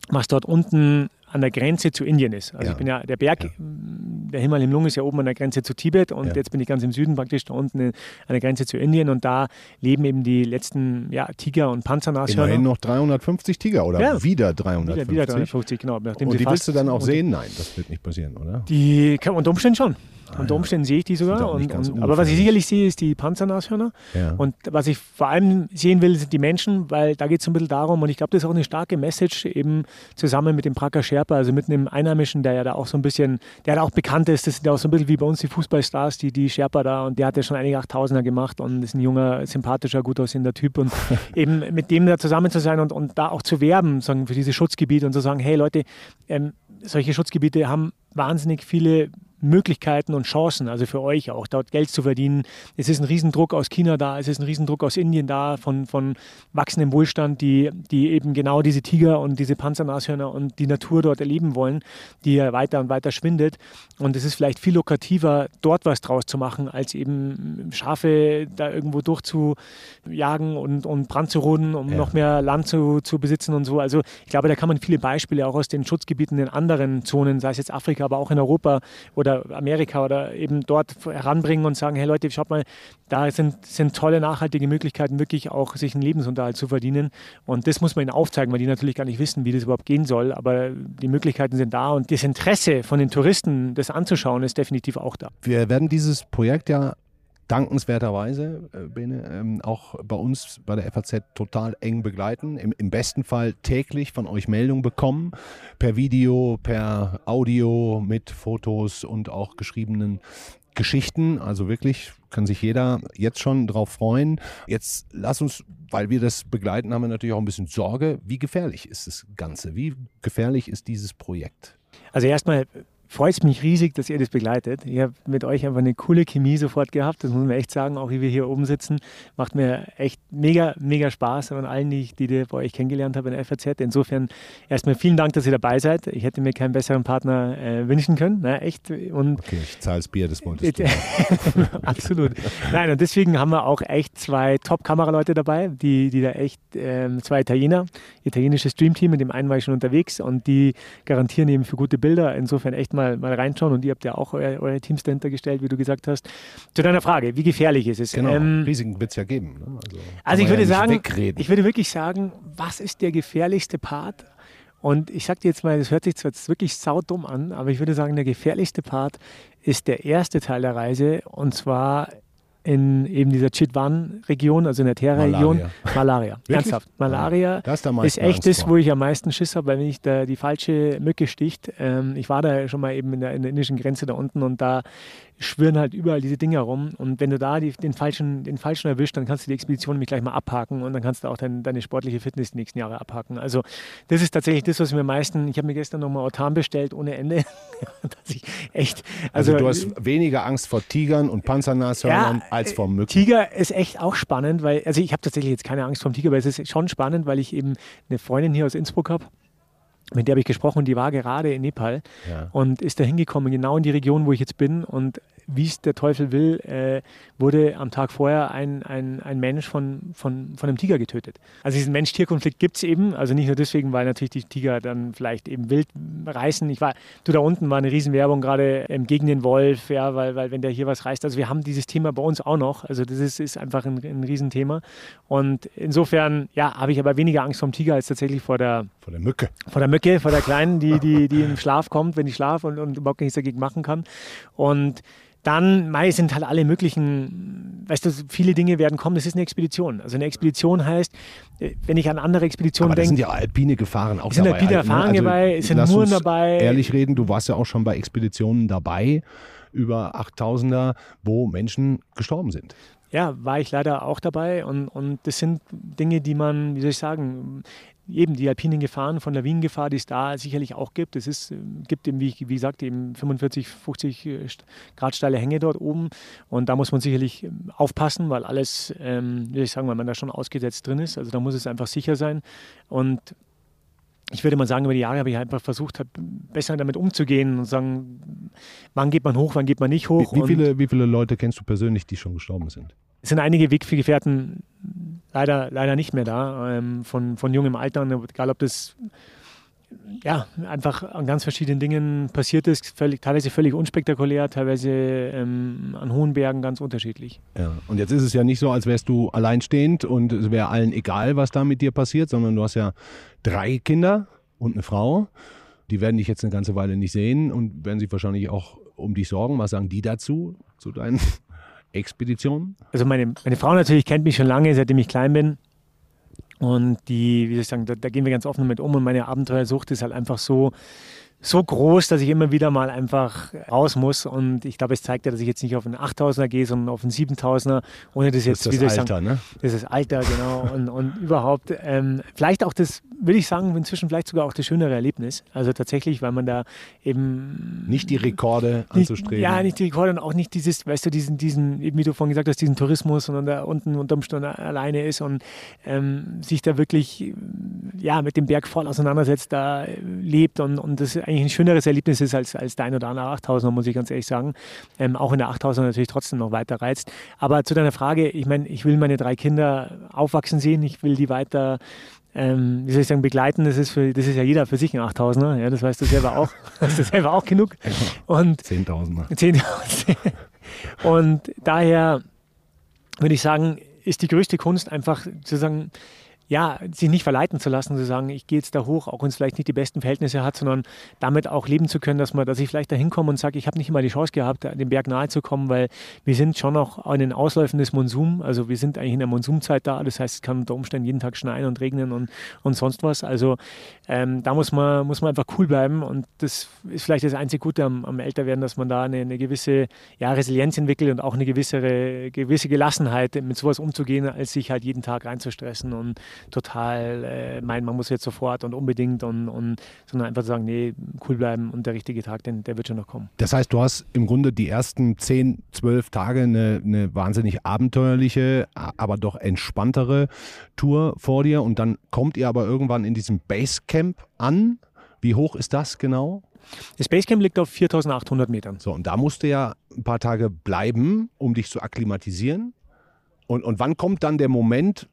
was dort unten an der Grenze zu Indien ist. Also Ja. ich bin ja, der Berg, Ja. der Himal im Lung ist ja oben an der Grenze zu Tibet und Ja. jetzt bin ich ganz im Süden praktisch da unten an der Grenze zu Indien und da leben eben die letzten ja, Tiger- und Panzernashörner. Immerhin noch 350 Tiger oder wieder 350. wieder, wieder 350, genau. Nachdem Und die willst du dann auch sehen? Nein, das wird nicht passieren, oder? Die kann unter Umständen schon. Ah, unter ja. Umständen sehe ich die sogar. Und, und, aber was ich sicherlich sehe, ist die Panzernashörner. Ja. Und was ich vor allem sehen will, sind die Menschen, weil da geht es ein bisschen darum, und ich glaube, das ist auch eine starke Message, eben zusammen mit dem Prager Sherpa, also mit einem Einheimischen, der ja da auch so ein bisschen, der da auch bekannt ist, das sind ja auch so ein bisschen wie bei uns die Fußballstars, die, die Sherpa da, und der hat ja schon einige Achttausender gemacht und ist ein junger, sympathischer, gut aussehender Typ und eben mit dem da zusammen zu sein und, und da auch zu werben, sagen, für diese Schutzgebiete und zu sagen, hey Leute, ähm, solche Schutzgebiete haben wahnsinnig viele Möglichkeiten und Chancen, also für euch auch, dort Geld zu verdienen. Es ist ein Riesendruck aus China da, es ist ein Riesendruck aus Indien da, von, von wachsendem Wohlstand, die, die eben genau diese Tiger und diese Panzernashörner und die Natur dort erleben wollen, die ja weiter und weiter schwindet. Und es ist vielleicht viel lukrativer, dort was draus zu machen, als eben Schafe da irgendwo durchzujagen und, und Brand zu roden, um ja. noch mehr Land zu, zu besitzen und so. Also ich glaube, da kann man viele Beispiele auch aus den Schutzgebieten in anderen Zonen, sei es jetzt Afrika, aber auch in Europa oder oder Amerika oder eben dort heranbringen und sagen, hey Leute, schaut mal, da sind, sind tolle, nachhaltige Möglichkeiten, wirklich auch sich einen Lebensunterhalt zu verdienen. Und das muss man ihnen aufzeigen, weil die natürlich gar nicht wissen, wie das überhaupt gehen soll. Aber die Möglichkeiten sind da und das Interesse von den Touristen, das anzuschauen, ist definitiv auch da. Wir werden dieses Projekt ja dankenswerterweise, äh, Bene, ähm, auch bei uns bei der FAZ total eng begleiten. Im, Im, besten Fall täglich von euch Meldungen bekommen, per Video, per Audio, mit Fotos und auch geschriebenen Geschichten. Also wirklich kann sich jeder jetzt schon drauf freuen. Jetzt lass uns, weil wir das begleiten, haben wir natürlich auch ein bisschen Sorge. Wie gefährlich ist das Ganze? Wie gefährlich ist dieses Projekt? Also erstmal freut es mich riesig, dass ihr das begleitet. Ich habe mit euch einfach eine coole Chemie sofort gehabt, das muss man echt sagen, auch wie wir hier oben sitzen. Macht mir echt mega, mega Spaß an allen, die, die ich bei euch kennengelernt habe in der FAZ. Insofern erstmal vielen Dank, dass ihr dabei seid. Ich hätte mir keinen besseren Partner äh, wünschen können. Na, echt. Und okay, ich zahle das Bier, das wolltest du. Absolut. Nein, und deswegen haben wir auch echt zwei Top-Kameraleute dabei, die, die da echt, ähm, zwei Italiener, italienisches Streamteam, mit dem einen war ich schon unterwegs und die garantieren eben für gute Bilder. Insofern echt mal mal, mal reinschauen und ihr habt ja auch euer, euer Teams dahinter gestellt, wie du gesagt hast. Zu deiner Frage, wie gefährlich ist es? Genau, ähm, Risiken wird es ja geben. Ne? Also, also ich würde ja sagen, wegreden. ich würde wirklich sagen, was ist der gefährlichste Part? Und ich sage dir jetzt mal, das hört sich zwar jetzt wirklich saudumm an, aber ich würde sagen, der gefährlichste Part ist der erste Teil der Reise und zwar in eben dieser Chitwan-Region, also in der Terra-Region, Malaria. Malaria. Ernsthaft. Malaria ja, ist, ist, echt das, wo ich am meisten Schiss habe, weil wenn ich da die falsche Mücke sticht. Ähm, ich war da schon mal eben in der, in der indischen Grenze da unten und da schwirren halt überall diese Dinger rum. Und wenn du da die, den, falschen, den falschen erwischt, dann kannst du die Expedition nämlich gleich mal abhaken und dann kannst du auch dein, deine sportliche Fitness die nächsten Jahre abhaken. Also das ist tatsächlich das, was mir am meisten, ich habe mir gestern nochmal Ortan bestellt ohne Ende. dass ich echt, also, also, du hast weniger Angst vor Tigern und Panzernashörnern ja, als vor Mücken. Tiger ist echt auch spannend, weil, also ich habe tatsächlich jetzt keine Angst vor dem Tiger, aber es ist schon spannend, weil ich eben eine Freundin hier aus Innsbruck habe mit der habe ich gesprochen, die war gerade in Nepal ja. und ist da hingekommen, genau in die Region, wo ich jetzt bin. Und wie es der Teufel will, äh, wurde am Tag vorher ein, ein, ein Mensch von, von, von einem Tiger getötet. Also diesen Mensch-Tier-Konflikt gibt es eben. Also nicht nur deswegen, weil natürlich die Tiger dann vielleicht eben wild reißen. Ich war, du da unten war eine Riesenwerbung gerade ähm, gegen den Wolf, ja, weil, weil wenn der hier was reißt. Also wir haben dieses Thema bei uns auch noch. Also das ist, ist einfach ein, ein Riesenthema. Und insofern, ja, habe ich aber weniger Angst vom Tiger als tatsächlich vor der, vor der Mücke. Vor der Mücke, vor der Kleinen, die, die, die im Schlaf kommt, wenn ich schlafe und, und überhaupt nichts dagegen machen kann. Und dann, Mai sind halt alle möglichen, weißt du, viele Dinge werden kommen. Das ist eine Expedition. Also eine Expedition heißt, äh, wenn ich an andere Expeditionen denke. Sind ja alpine Gefahren auch sind dabei. alpine Gefahren also, dabei, es sind Muren dabei. Ehrlich reden, du warst ja auch schon bei Expeditionen dabei, über 8000er, wo Menschen gestorben sind ja, war ich leider auch dabei und, und das sind Dinge, die man, wie soll ich sagen, eben die alpinen Gefahren von der Lawinengefahr, die es da sicherlich auch gibt. Es ist, gibt eben, wie, wie gesagt, eben 45, 50 äh, Grad steile Hänge dort oben. Und da muss man sicherlich ähm, aufpassen, weil alles, ähm, soll ich sagen, weil man da schon ausgesetzt drin ist. Also da muss es einfach sicher sein. Und ich würde mal sagen, über die Jahre habe ich einfach versucht, besser damit umzugehen und sagen, wann geht man hoch, wann geht man nicht hoch. Wie, wie viele, wie viele Leute kennst du persönlich, die schon gestorben sind? Es sind einige Weggefährten leider, leider nicht mehr da, ähm, von, von jungem Alter, egal ob das ja, einfach an ganz verschiedenen Dingen passiert ist, völlig, teilweise völlig unspektakulär, teilweise ähm, an hohen Bergen ganz unterschiedlich. Ja, und jetzt ist es ja nicht so, als wärst du alleinstehend und es wäre allen egal, was da mit dir passiert, sondern du hast ja drei Kinder und eine Frau. Die werden dich jetzt eine ganze Weile nicht sehen und werden sich wahrscheinlich auch um dich sorgen. Was sagen die dazu, zu deinen Expeditionen? Also meine, meine Frau natürlich kennt mich schon lange, seitdem ich klein bin. Und die, wie soll ich sagen, da, da gehen wir ganz offen damit um. Und meine Abenteuersucht ist halt einfach so, so groß, dass ich immer wieder mal einfach raus muss. Und ich glaube, es zeigt ja, dass ich jetzt nicht auf einen 8000er gehe, sondern auf einen 7000er, ohne das jetzt das ist wieder das Alter, sagen. ne? Das ist das Alter, genau. Und, und überhaupt, ähm, vielleicht auch das, würde ich sagen, inzwischen vielleicht sogar auch das schönere Erlebnis. Also tatsächlich, weil man da eben. Nicht die Rekorde nicht, anzustreben. Ja, nicht die Rekorde und auch nicht dieses, weißt du, diesen, diesen, eben wie du vorhin gesagt hast, diesen Tourismus, sondern da unten unterm Sturm alleine ist und ähm, sich da wirklich ja, mit dem Berg voll auseinandersetzt, da lebt und, und das eigentlich ein schöneres Erlebnis ist als, als dein oder andere 8000er, muss ich ganz ehrlich sagen. Ähm, auch in der 8000er natürlich trotzdem noch weiter reizt. Aber zu deiner Frage, ich meine, ich will meine drei Kinder aufwachsen sehen, ich will die weiter ähm, wie soll ich sagen, begleiten, das ist, für, das ist ja jeder für sich ein 8000er, ja, das weißt du selber auch, das ist selber auch genug. Und 10.000er. 10.000. Und daher würde ich sagen, ist die größte Kunst einfach zu sagen, ja, sich nicht verleiten zu lassen, zu sagen, ich gehe jetzt da hoch, auch wenn es vielleicht nicht die besten Verhältnisse hat, sondern damit auch leben zu können, dass man, dass ich vielleicht da hinkomme und sage, ich habe nicht immer die Chance gehabt, dem Berg nahe zu kommen, weil wir sind schon noch an den Ausläufen des Monsum, also wir sind eigentlich in der Monsumzeit da, das heißt, es kann unter Umständen jeden Tag schneien und regnen und, und sonst was. Also ähm, da muss man, muss man einfach cool bleiben und das ist vielleicht das einzige Gute am, am Älterwerden, dass man da eine, eine gewisse ja, Resilienz entwickelt und auch eine gewisse, gewisse Gelassenheit, mit sowas umzugehen, als sich halt jeden Tag reinzustressen und total äh, meinen, man muss jetzt sofort und unbedingt und, und sondern einfach sagen, nee, cool bleiben und der richtige Tag, den, der wird schon noch kommen. Das heißt, du hast im Grunde die ersten 10, 12 Tage eine, eine wahnsinnig abenteuerliche, aber doch entspanntere Tour vor dir und dann kommt ihr aber irgendwann in diesem Basecamp an. Wie hoch ist das genau? Das Basecamp liegt auf 4800 Metern. So, und da musst du ja ein paar Tage bleiben, um dich zu akklimatisieren. Und, und wann kommt dann der Moment,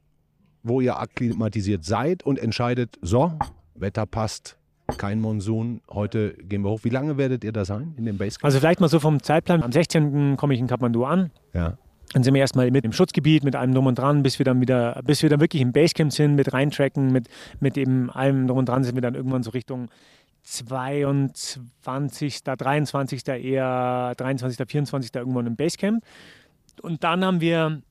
wo ihr akklimatisiert seid und entscheidet, so, Wetter passt, kein Monsun, heute gehen wir hoch. Wie lange werdet ihr da sein in dem Basecamp? Also vielleicht mal so vom Zeitplan. Am 16. komme ich in Kathmandu an. Ja. Dann sind wir erstmal mit im Schutzgebiet, mit allem drum und dran, bis wir dann wieder, bis wir dann wirklich im Basecamp sind, mit reintracken, mit, mit eben allem drum und dran sind wir dann irgendwann so Richtung 22., 23. eher 23., 24. irgendwann im Basecamp. Und dann haben wir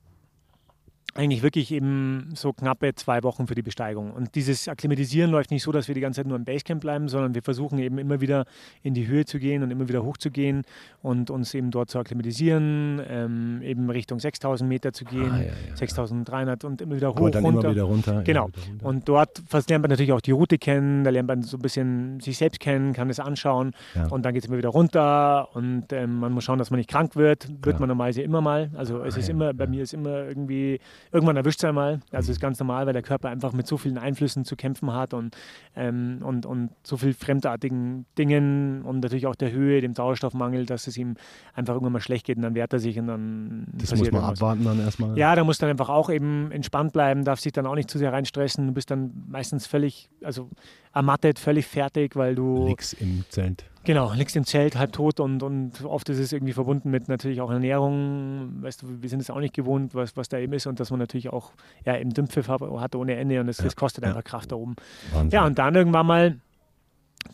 eigentlich wirklich eben so knappe zwei Wochen für die Besteigung. Und dieses Akklimatisieren läuft nicht so, dass wir die ganze Zeit nur im Basecamp bleiben, sondern wir versuchen eben immer wieder in die Höhe zu gehen und immer wieder hoch zu gehen und uns eben dort zu akklimatisieren, ähm, eben Richtung 6000 Meter zu gehen, Ah, ja, ja, ja. 6300 und immer wieder hoch, Und dann runter. immer wieder runter. Genau. wieder runter. Und dort lernt man natürlich auch die Route kennen, da lernt man so ein bisschen sich selbst kennen, kann es anschauen Ja. und dann geht es immer wieder runter und ähm, man muss schauen, dass man nicht krank wird. Wird man normalerweise immer mal. Also es Ah, ist immer, bei mir ist immer irgendwie, irgendwann erwischt es einmal. Also ist ganz normal, weil der Körper einfach mit so vielen Einflüssen zu kämpfen hat und, ähm, und, und so viel fremdartigen Dingen und natürlich auch der Höhe, dem Sauerstoffmangel, dass es ihm einfach irgendwann mal schlecht geht und dann wehrt er sich und dann Das muss man abwarten dann erstmal. Ja, da muss dann einfach auch eben entspannt bleiben, darf sich dann auch nicht zu sehr reinstressen. Du bist dann meistens völlig, also ermattet, völlig fertig, weil du Nix im Zelt. genau liegst im Zelt halb tot und, und oft ist es irgendwie verbunden mit natürlich auch Ernährung. Weißt du, wir sind es auch nicht gewohnt, was, was da eben ist und dass man natürlich auch ja eben Dümpfiff hat hat ohne Ende und das, das kostet ja. einfach Kraft da oben. Wahnsinn. Ja, und dann irgendwann mal,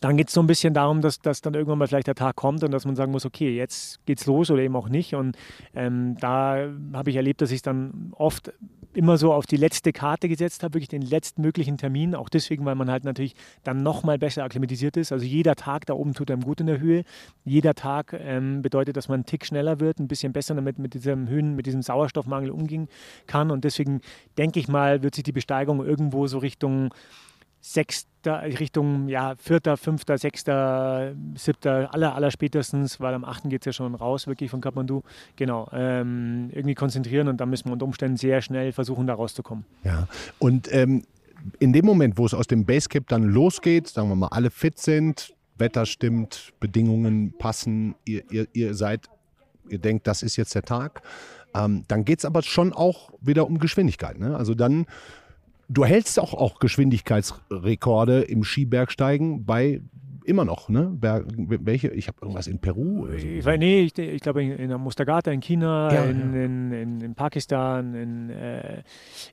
dann geht es so ein bisschen darum, dass, dass dann irgendwann mal vielleicht der Tag kommt und dass man sagen muss, okay, jetzt geht's los oder eben auch nicht. Und ähm, da habe ich erlebt, dass ich dann oft immer so auf die letzte Karte gesetzt habe, wirklich den letztmöglichen Termin. Auch deswegen, weil man halt natürlich dann nochmal besser akklimatisiert ist. Also jeder Tag da oben tut einem gut in der Höhe. Jeder Tag ähm, bedeutet, dass man einen Tick schneller wird, ein bisschen besser damit mit diesem Höhen, mit diesem Sauerstoffmangel umgehen kann. Und deswegen denke ich mal, wird sich die Besteigung irgendwo so Richtung Sechster, Richtung ja, Vierter, Fünfter, Sechster, Siebter, aller, aller spätestens, weil am 8. geht es ja schon raus, wirklich von Kathmandu. Genau, ähm, irgendwie konzentrieren und dann müssen wir unter Umständen sehr schnell versuchen, da rauszukommen. Ja. Und ähm, in dem Moment, wo es aus dem Basecamp dann losgeht, sagen wir mal, alle fit sind, Wetter stimmt, Bedingungen passen, ihr, ihr, ihr seid, ihr denkt, das ist jetzt der Tag, ähm, dann geht es aber schon auch wieder um Geschwindigkeit. Ne? Also dann, du hältst auch, auch Geschwindigkeitsrekorde im Skibergsteigen bei immer noch, ne? Berg, welche? Ich habe irgendwas in Peru. so. Ich, weiß- nee, ich, ich glaube in, in der Mustagata in China, Ja, in, ja. In, in, in Pakistan, in, äh,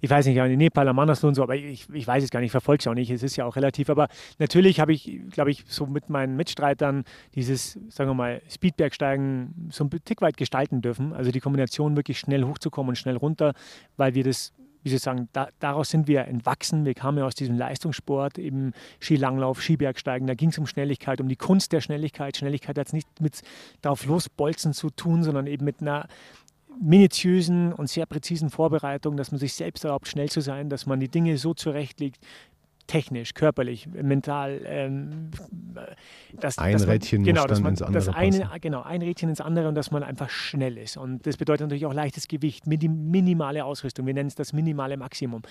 ich weiß nicht, in Nepal, am und so, aber ich, ich weiß es gar nicht, ich verfolge es auch nicht, es ist ja auch relativ, aber natürlich habe ich, glaube ich, so mit meinen Mitstreitern dieses, sagen wir mal, Speedbergsteigen so ein Tick weit gestalten dürfen, also die Kombination wirklich schnell hochzukommen und schnell runter, weil wir das wie Sie sagen, da, daraus sind wir entwachsen. Wir kamen ja aus diesem Leistungssport, eben Skilanglauf, Skibergsteigen. Da ging es um Schnelligkeit, um die Kunst der Schnelligkeit. Schnelligkeit hat es nicht mit darauf losbolzen zu tun, sondern eben mit einer minutiösen und sehr präzisen Vorbereitung, dass man sich selbst erlaubt, schnell zu sein, dass man die Dinge so zurechtlegt, technisch, körperlich, mental. Ähm, dass, ein dass man, Rädchen genau, muss dann man, ins andere das eine, Genau, ein Rädchen ins andere und dass man einfach schnell ist. Und das bedeutet natürlich auch leichtes Gewicht, minimale Ausrüstung. Wir nennen es das minimale Maximum.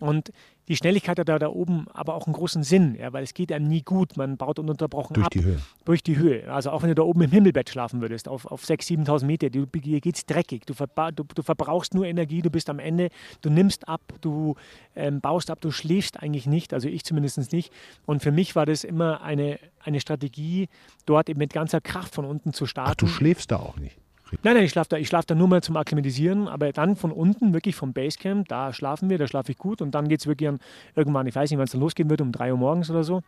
Und die Schnelligkeit hat da, da oben aber auch einen großen Sinn, ja, weil es geht einem nie gut. Man baut ununterbrochen durch ab. Durch die Höhe. Durch die Höhe. Also auch wenn du da oben im Himmelbett schlafen würdest, auf, auf 6.000, 7.000 Meter, dir geht es dreckig. Du, du, du, verbrauchst nur Energie, du bist am Ende, du nimmst ab, du ähm, baust ab, du schläfst eigentlich nicht, also ich zumindest nicht. Und für mich war das immer eine, eine Strategie, dort eben mit ganzer Kraft von unten zu starten. Ach, du schläfst da auch nicht? Nein, nein, ich schlafe da, ich schlaf da nur mal zum Akklimatisieren, aber dann von unten, wirklich vom Basecamp, da schlafen wir, da schlafe ich gut und dann geht es wirklich an, irgendwann, ich weiß nicht, wann es dann losgehen wird, um 3 Uhr morgens oder so,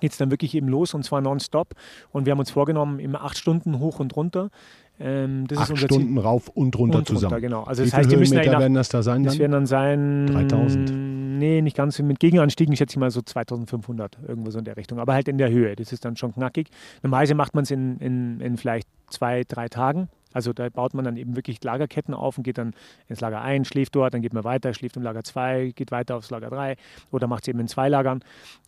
geht es dann wirklich eben los und zwar nonstop. Und wir haben uns vorgenommen, immer acht Stunden hoch und runter. Ähm, das Acht ist unser Stunden Ziel. rauf und runter und zusammen. Runter, genau. Also Wie das heißt, die müssen ja werden das da sein? Das werden dann sein 3000. Nee, nicht ganz. Mit Gegenanstiegen schätze ich mal so 2500, irgendwo so in der Richtung. Aber halt in der Höhe. Das ist dann schon knackig. Normalerweise macht man es in, in, in vielleicht zwei, drei Tagen. Also da baut man dann eben wirklich Lagerketten auf und geht dann ins Lager 1, schläft dort, dann geht man weiter, schläft im Lager 2, geht weiter aufs Lager 3 oder macht es eben in zwei Lagern.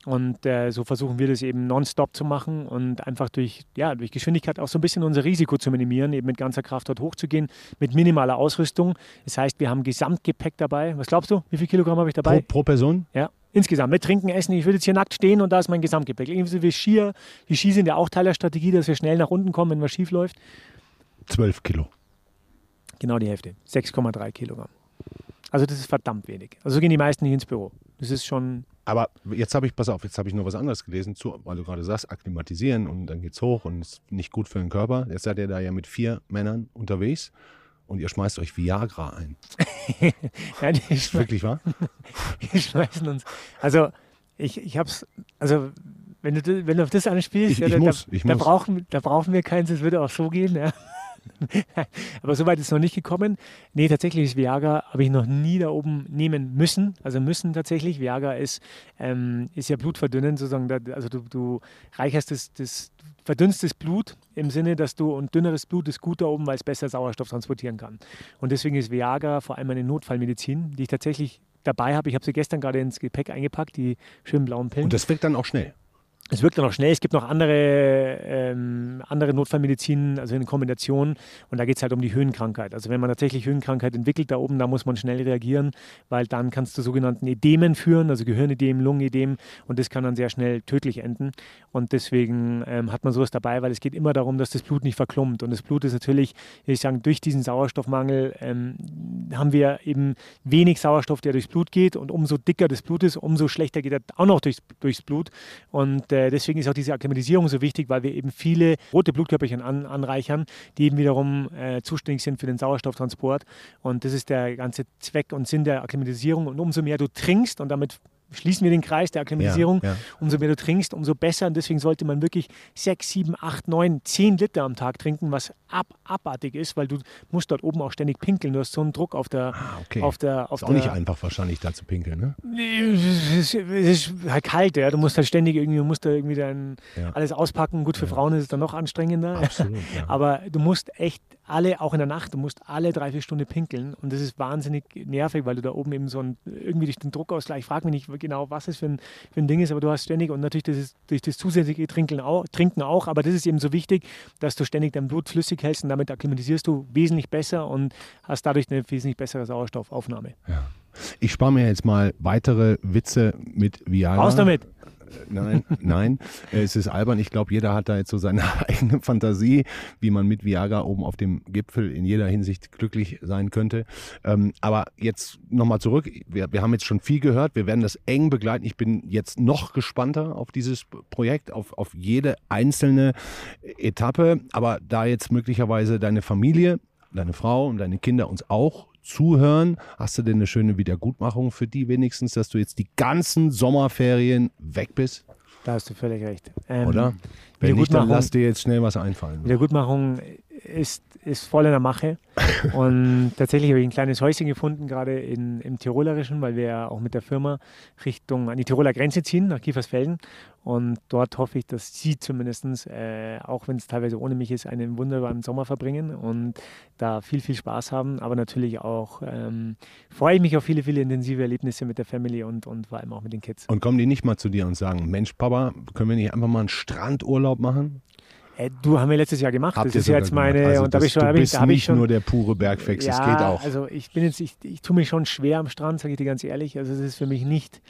Und äh, so versuchen wir das eben nonstop zu machen und einfach durch, ja, durch Geschwindigkeit auch so ein bisschen unser Risiko zu minimieren, eben mit ganzer Kraft dort hochzugehen, mit minimaler Ausrüstung. Das heißt, wir haben Gesamtgepäck dabei. Was glaubst du? Wie viel Kilogramm habe ich dabei? Pro, pro Person? Ja. Insgesamt, mit Trinken, Essen. Ich würde jetzt hier nackt stehen und da ist mein Gesamtgepäck. Irgendwie wie Skier. Die Ski sind ja auch Teil der Strategie, dass wir schnell nach unten kommen, wenn was schief läuft. 12 Kilo. Genau die Hälfte. 6,3 Kilogramm. Also das ist verdammt wenig. Also so gehen die meisten nicht ins Büro. Das ist schon. Aber jetzt habe ich, pass auf, jetzt habe ich noch was anderes gelesen, zu, weil du gerade sagst, akklimatisieren und dann geht's hoch und ist nicht gut für den Körper. Jetzt seid ihr da ja mit vier Männern unterwegs und ihr schmeißt euch Viagra ein. ja, die ist wirklich wahr? Wir schmeißen uns. Also ich, ich habe es, also wenn du, wenn du auf das anspielst, ich, ja, ich da, muss, da, muss. Brauchen, da brauchen wir keins, es würde auch so gehen. Ja. Aber so weit ist es noch nicht gekommen. Nee, tatsächlich ist Viagra, habe ich noch nie da oben nehmen müssen. Also müssen tatsächlich. Viagra ist, ähm, ist ja blutverdünnend, sozusagen. Also du, du reicherst das, das verdünnst das Blut im Sinne, dass du, und dünneres Blut ist gut da oben, weil es besser Sauerstoff transportieren kann. Und deswegen ist Viagra vor allem eine Notfallmedizin, die ich tatsächlich dabei habe. Ich habe sie gestern gerade ins Gepäck eingepackt, die schönen blauen Pillen. Und das wirkt dann auch schnell? Es wirkt dann auch schnell. Es gibt noch andere, ähm, andere Notfallmedizin, also in Kombination. Und da geht es halt um die Höhenkrankheit. Also wenn man tatsächlich Höhenkrankheit entwickelt da oben, da muss man schnell reagieren, weil dann kann es zu sogenannten Edemen führen, also Gehirnedem, Lungenedem. Und das kann dann sehr schnell tödlich enden. Und deswegen ähm, hat man sowas dabei, weil es geht immer darum, dass das Blut nicht verklumpt. Und das Blut ist natürlich, ich sagen, durch diesen Sauerstoffmangel ähm, haben wir eben wenig Sauerstoff, der durchs Blut geht. Und umso dicker das Blut ist, umso schlechter geht er auch noch durchs, durchs Blut. Und äh, deswegen ist auch diese Akklimatisierung so wichtig, weil wir eben viele rote Blutkörperchen an, anreichern, die eben wiederum äh, zuständig sind für den Sauerstofftransport. Und das ist der ganze Zweck und Sinn der Akklimatisierung. Und umso mehr du trinkst und damit schließen wir den Kreis der Akklimatisierung. Ja, ja. Umso mehr du trinkst, umso besser. Und deswegen sollte man wirklich sechs, sieben, acht, neun, zehn Liter am Tag trinken, was ab, abartig ist, weil du musst dort oben auch ständig pinkeln. Du hast so einen Druck auf der. Ah, okay. auf der auf ist auch nicht einfach wahrscheinlich da zu pinkeln, ne? Es ist, es ist halt kalt, ja. Du musst halt ständig irgendwie, musst da irgendwie dann ja. alles auspacken. Gut, für Frauen ist es dann noch anstrengender. Absolut. Aber du musst echt alle, auch in der Nacht, du musst alle drei, vier Stunden pinkeln. Und das ist wahnsinnig nervig, weil du da oben eben so ein, irgendwie durch den Druckausgleich, frag mich nicht genau, was es für ein, für ein Ding ist, aber du hast ständig und natürlich das ist, durch das zusätzliche Trinken auch, Trinken auch, aber das ist eben so wichtig, dass du ständig dein Blut flüssig hältst und damit akklimatisierst du wesentlich besser und hast dadurch eine wesentlich bessere Sauerstoffaufnahme. Ja. Ich spare mir jetzt mal weitere Witze mit Viagra. Raus damit! Nein, nein, es ist albern. Ich glaube, jeder hat da jetzt so seine eigene Fantasie, wie man mit Viagra oben auf dem Gipfel in jeder Hinsicht glücklich sein könnte. Ähm, aber jetzt nochmal zurück. Wir, wir haben jetzt schon viel gehört. Wir werden das eng begleiten. Ich bin jetzt noch gespannter auf dieses Projekt, auf, auf jede einzelne Etappe. Aber da jetzt möglicherweise deine Familie, deine Frau und deine Kinder uns auch zuhören. Hast du denn eine schöne Wiedergutmachung für die wenigstens, dass du jetzt die ganzen Sommerferien weg bist? Da hast du völlig recht. Ähm, Oder? Wenn nicht, dann lass dir jetzt schnell was einfallen. Wiedergutmachung ist, ist voll in der Mache. Und tatsächlich habe ich ein kleines Häuschen gefunden, gerade in, im Tirolerischen, weil wir ja auch mit der Firma Richtung an die Tiroler Grenze ziehen, nach Kiefersfelden. Und dort hoffe ich, dass Sie zumindest, äh, auch wenn es teilweise ohne mich ist, einen wunderbaren Sommer verbringen und da viel, viel Spaß haben. Aber natürlich auch ähm, freue ich mich auf viele, viele intensive Erlebnisse mit der Family und, und vor allem auch mit den Kids. Und kommen die nicht mal zu dir und sagen, Mensch, Papa, können wir nicht einfach mal einen Strandurlaub machen? Äh, du haben wir letztes Jahr gemacht. Habt das ist ja jetzt meine. Also und da das- ich schon. du bist ich nicht schon, nur der pure Bergfex, es geht auch. Also ich bin jetzt, ich, ich tue mich schon schwer am Strand, sage ich dir ganz ehrlich. Also es ist für mich nicht.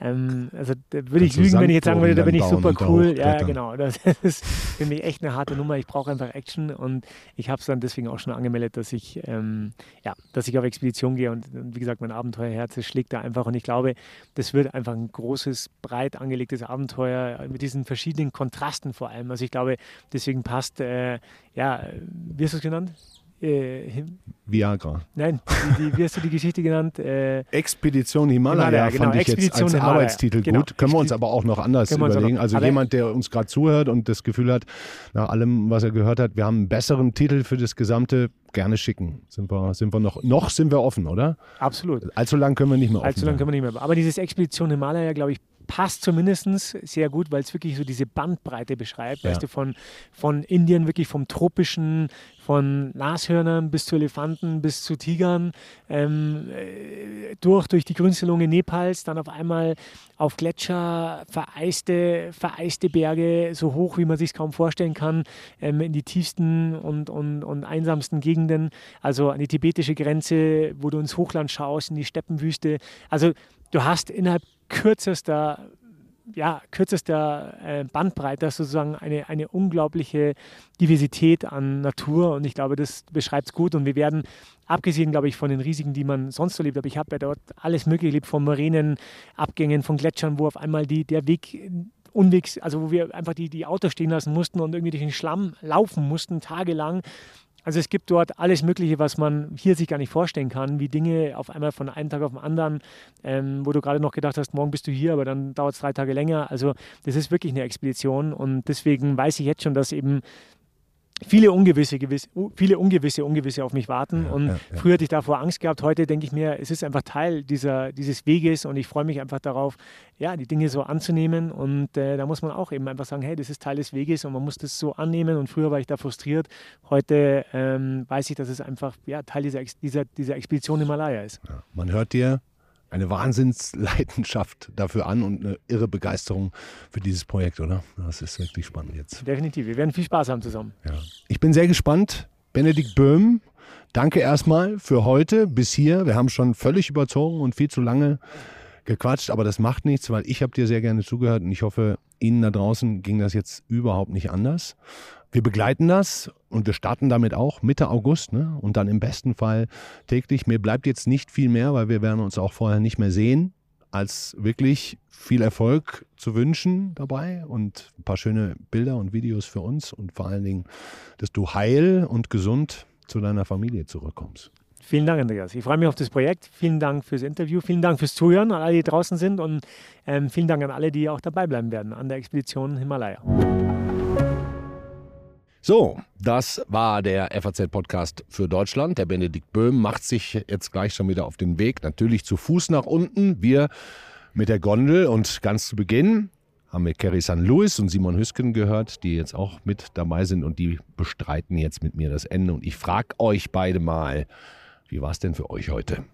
Ähm, also da würde ich lügen, wenn ich jetzt sagen würde, da bin ich super cool. Ja, genau. Das ist für mich echt eine harte Nummer. Ich brauche einfach Action und ich habe es dann deswegen auch schon angemeldet, dass ich, ähm, ja, dass ich auf Expedition gehe und, und wie gesagt, mein Abenteuerherz schlägt da einfach und ich glaube, das wird einfach ein großes, breit angelegtes Abenteuer mit diesen verschiedenen Kontrasten vor allem. Also ich glaube, deswegen passt, äh, ja, wie hast du es genannt? Äh, Viagra. Nein, die, die, wie hast du die Geschichte genannt? Äh, Expedition Himalaya, Himalaya, genau, fand ich jetzt Expedition als Himalaya. Arbeitstitel Genau. gut. Können wir uns aber auch noch anders überlegen. noch- Also jemand, der uns gerade zuhört und das Gefühl hat, nach allem, was er gehört hat, wir haben einen besseren Titel für das Gesamte, gerne schicken. Sind wir, sind wir noch, noch sind wir offen, oder? absolut. Allzu lang können wir nicht mehr offen Allzu sein. können wir nicht mehr. Aber dieses Expedition Himalaya, glaube ich, passt zumindest sehr gut, weil es wirklich so diese Bandbreite beschreibt. Ja. Weißt du, von, von Indien, wirklich vom tropischen, von Nashörnern bis zu Elefanten, bis zu Tigern, ähm, äh, durch, durch die grünste Lunge Nepals, dann auf einmal auf Gletscher, vereiste, vereiste Berge, so hoch, wie man sich kaum vorstellen kann, ähm, in die tiefsten und, und, und einsamsten Gegenden, also an die tibetische Grenze, wo du ins Hochland schaust, in die Steppenwüste. Also du hast innerhalb kürzester ja, kürzester äh, Bandbreite sozusagen eine, eine unglaubliche Diversität an Natur und ich glaube, das beschreibt es gut und wir werden, abgesehen, glaube ich, von den Risiken, die man sonst so lebt, aber ich habe ja dort alles mögliche erlebt, von Moränenabgängen, von Gletschern, wo auf einmal die, der Weg unwegs, also wo wir einfach die, die Autos stehen lassen mussten und irgendwie durch den Schlamm laufen mussten, tagelang. Also es gibt dort alles Mögliche, was man hier sich gar nicht vorstellen kann, wie Dinge auf einmal von einem Tag auf den anderen, ähm, wo du gerade noch gedacht hast, morgen bist du hier, aber dann dauert es drei Tage länger. Also das ist wirklich eine Expedition und deswegen weiß ich jetzt schon, dass eben viele ungewisse, gewiss, u- viele ungewisse, ungewisse auf mich warten. und ja, ja. früher hatte ich davor Angst gehabt. Heute denke ich mir, es ist einfach Teil dieser, dieses Weges und ich freue mich einfach darauf, ja, die Dinge so anzunehmen. Und äh, da muss man auch eben einfach sagen, hey, das ist Teil des Weges und man muss das so annehmen. Und früher war ich da frustriert. Heute ähm, weiß ich, dass es einfach ja, Teil dieser, dieser, dieser Expedition Himalaya ist. Man hört dir eine Wahnsinnsleidenschaft dafür an und eine irre Begeisterung für dieses Projekt, oder? Das ist wirklich spannend jetzt. Definitiv. Wir werden viel Spaß haben zusammen. Ja. Ich bin sehr gespannt. Benedikt Böhm, danke erstmal für heute bis hier. Wir haben schon völlig überzogen und viel zu lange gequatscht, aber das macht nichts, weil ich habe dir sehr gerne zugehört und ich hoffe, Ihnen da draußen ging das jetzt überhaupt nicht anders. Wir begleiten das und wir starten damit auch Mitte August ne? und dann im besten Fall täglich. Mir bleibt jetzt nicht viel mehr, weil wir werden uns auch vorher nicht mehr sehen, als wirklich viel Erfolg zu wünschen dabei und ein paar schöne Bilder und Videos für uns und vor allen Dingen, dass du heil und gesund zu deiner Familie zurückkommst. Vielen Dank, Andreas. Ich freue mich auf das Projekt. Vielen Dank fürs Interview. Vielen Dank fürs Zuhören an alle, die draußen sind. Und ähm, vielen Dank an alle, die auch dabei bleiben werden an der Expedition Himalaya. So, das war der FAZ-Podcast für Deutschland. Der Benedikt Böhm macht sich jetzt gleich schon wieder auf den Weg, natürlich zu Fuß nach unten. Wir mit der Gondel und ganz zu Beginn haben wir Kerry St. Louis und Simon Hüsken gehört, die jetzt auch mit dabei sind und die bestreiten jetzt mit mir das Ende. Und ich frage euch beide mal, wie war es denn für euch heute?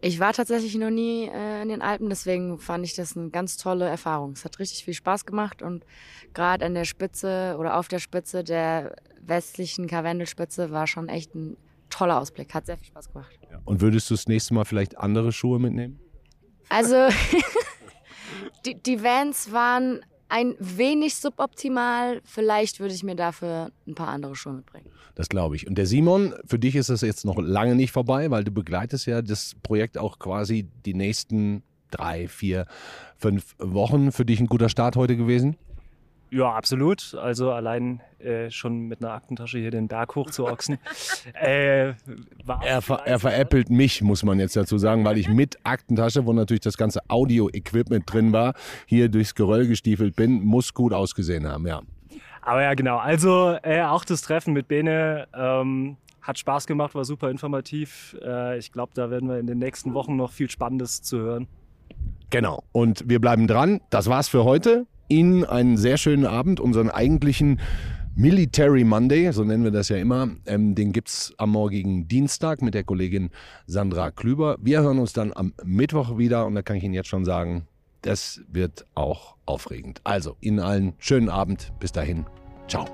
Ich war tatsächlich noch nie äh, in den Alpen, deswegen fand ich das eine ganz tolle Erfahrung. Es hat richtig viel Spaß gemacht und gerade an der Spitze oder auf der Spitze der westlichen Karwendelspitze war schon echt ein toller Ausblick. Hat sehr viel Spaß gemacht. Und würdest du das nächste Mal vielleicht andere Schuhe mitnehmen? Also die, die Vans waren ein wenig suboptimal. Vielleicht würde ich mir dafür ein paar andere Schuhe mitbringen. Das glaube ich. Und der Simon, für dich ist das jetzt noch lange nicht vorbei, weil du begleitest ja das Projekt auch quasi die nächsten drei, vier, fünf Wochen. Für dich ein guter Start heute gewesen? Ja, absolut. Also allein äh, schon mit einer Aktentasche hier den Berg hoch zu ochsen. äh, war Er, ver er veräppelt mich, muss man jetzt dazu sagen, weil ich mit Aktentasche, wo natürlich das ganze Audio-Equipment drin war, hier durchs Geröll gestiefelt bin, muss gut ausgesehen haben, ja. Aber ja, genau. Also äh, auch das Treffen mit Bene ähm, hat Spaß gemacht, war super informativ. Äh, ich glaube, da werden wir in den nächsten Wochen noch viel Spannendes zu hören. Genau. Und wir bleiben dran. Das war's für heute. Ihnen einen sehr schönen Abend. Unseren eigentlichen Military Monday, so nennen wir das ja immer, ähm, den gibt's am morgigen Dienstag mit der Kollegin Sandra Klüber. Wir hören uns dann am Mittwoch wieder und da kann ich Ihnen jetzt schon sagen, das wird auch aufregend. Also, Ihnen allen schönen Abend. Bis dahin. Ciao.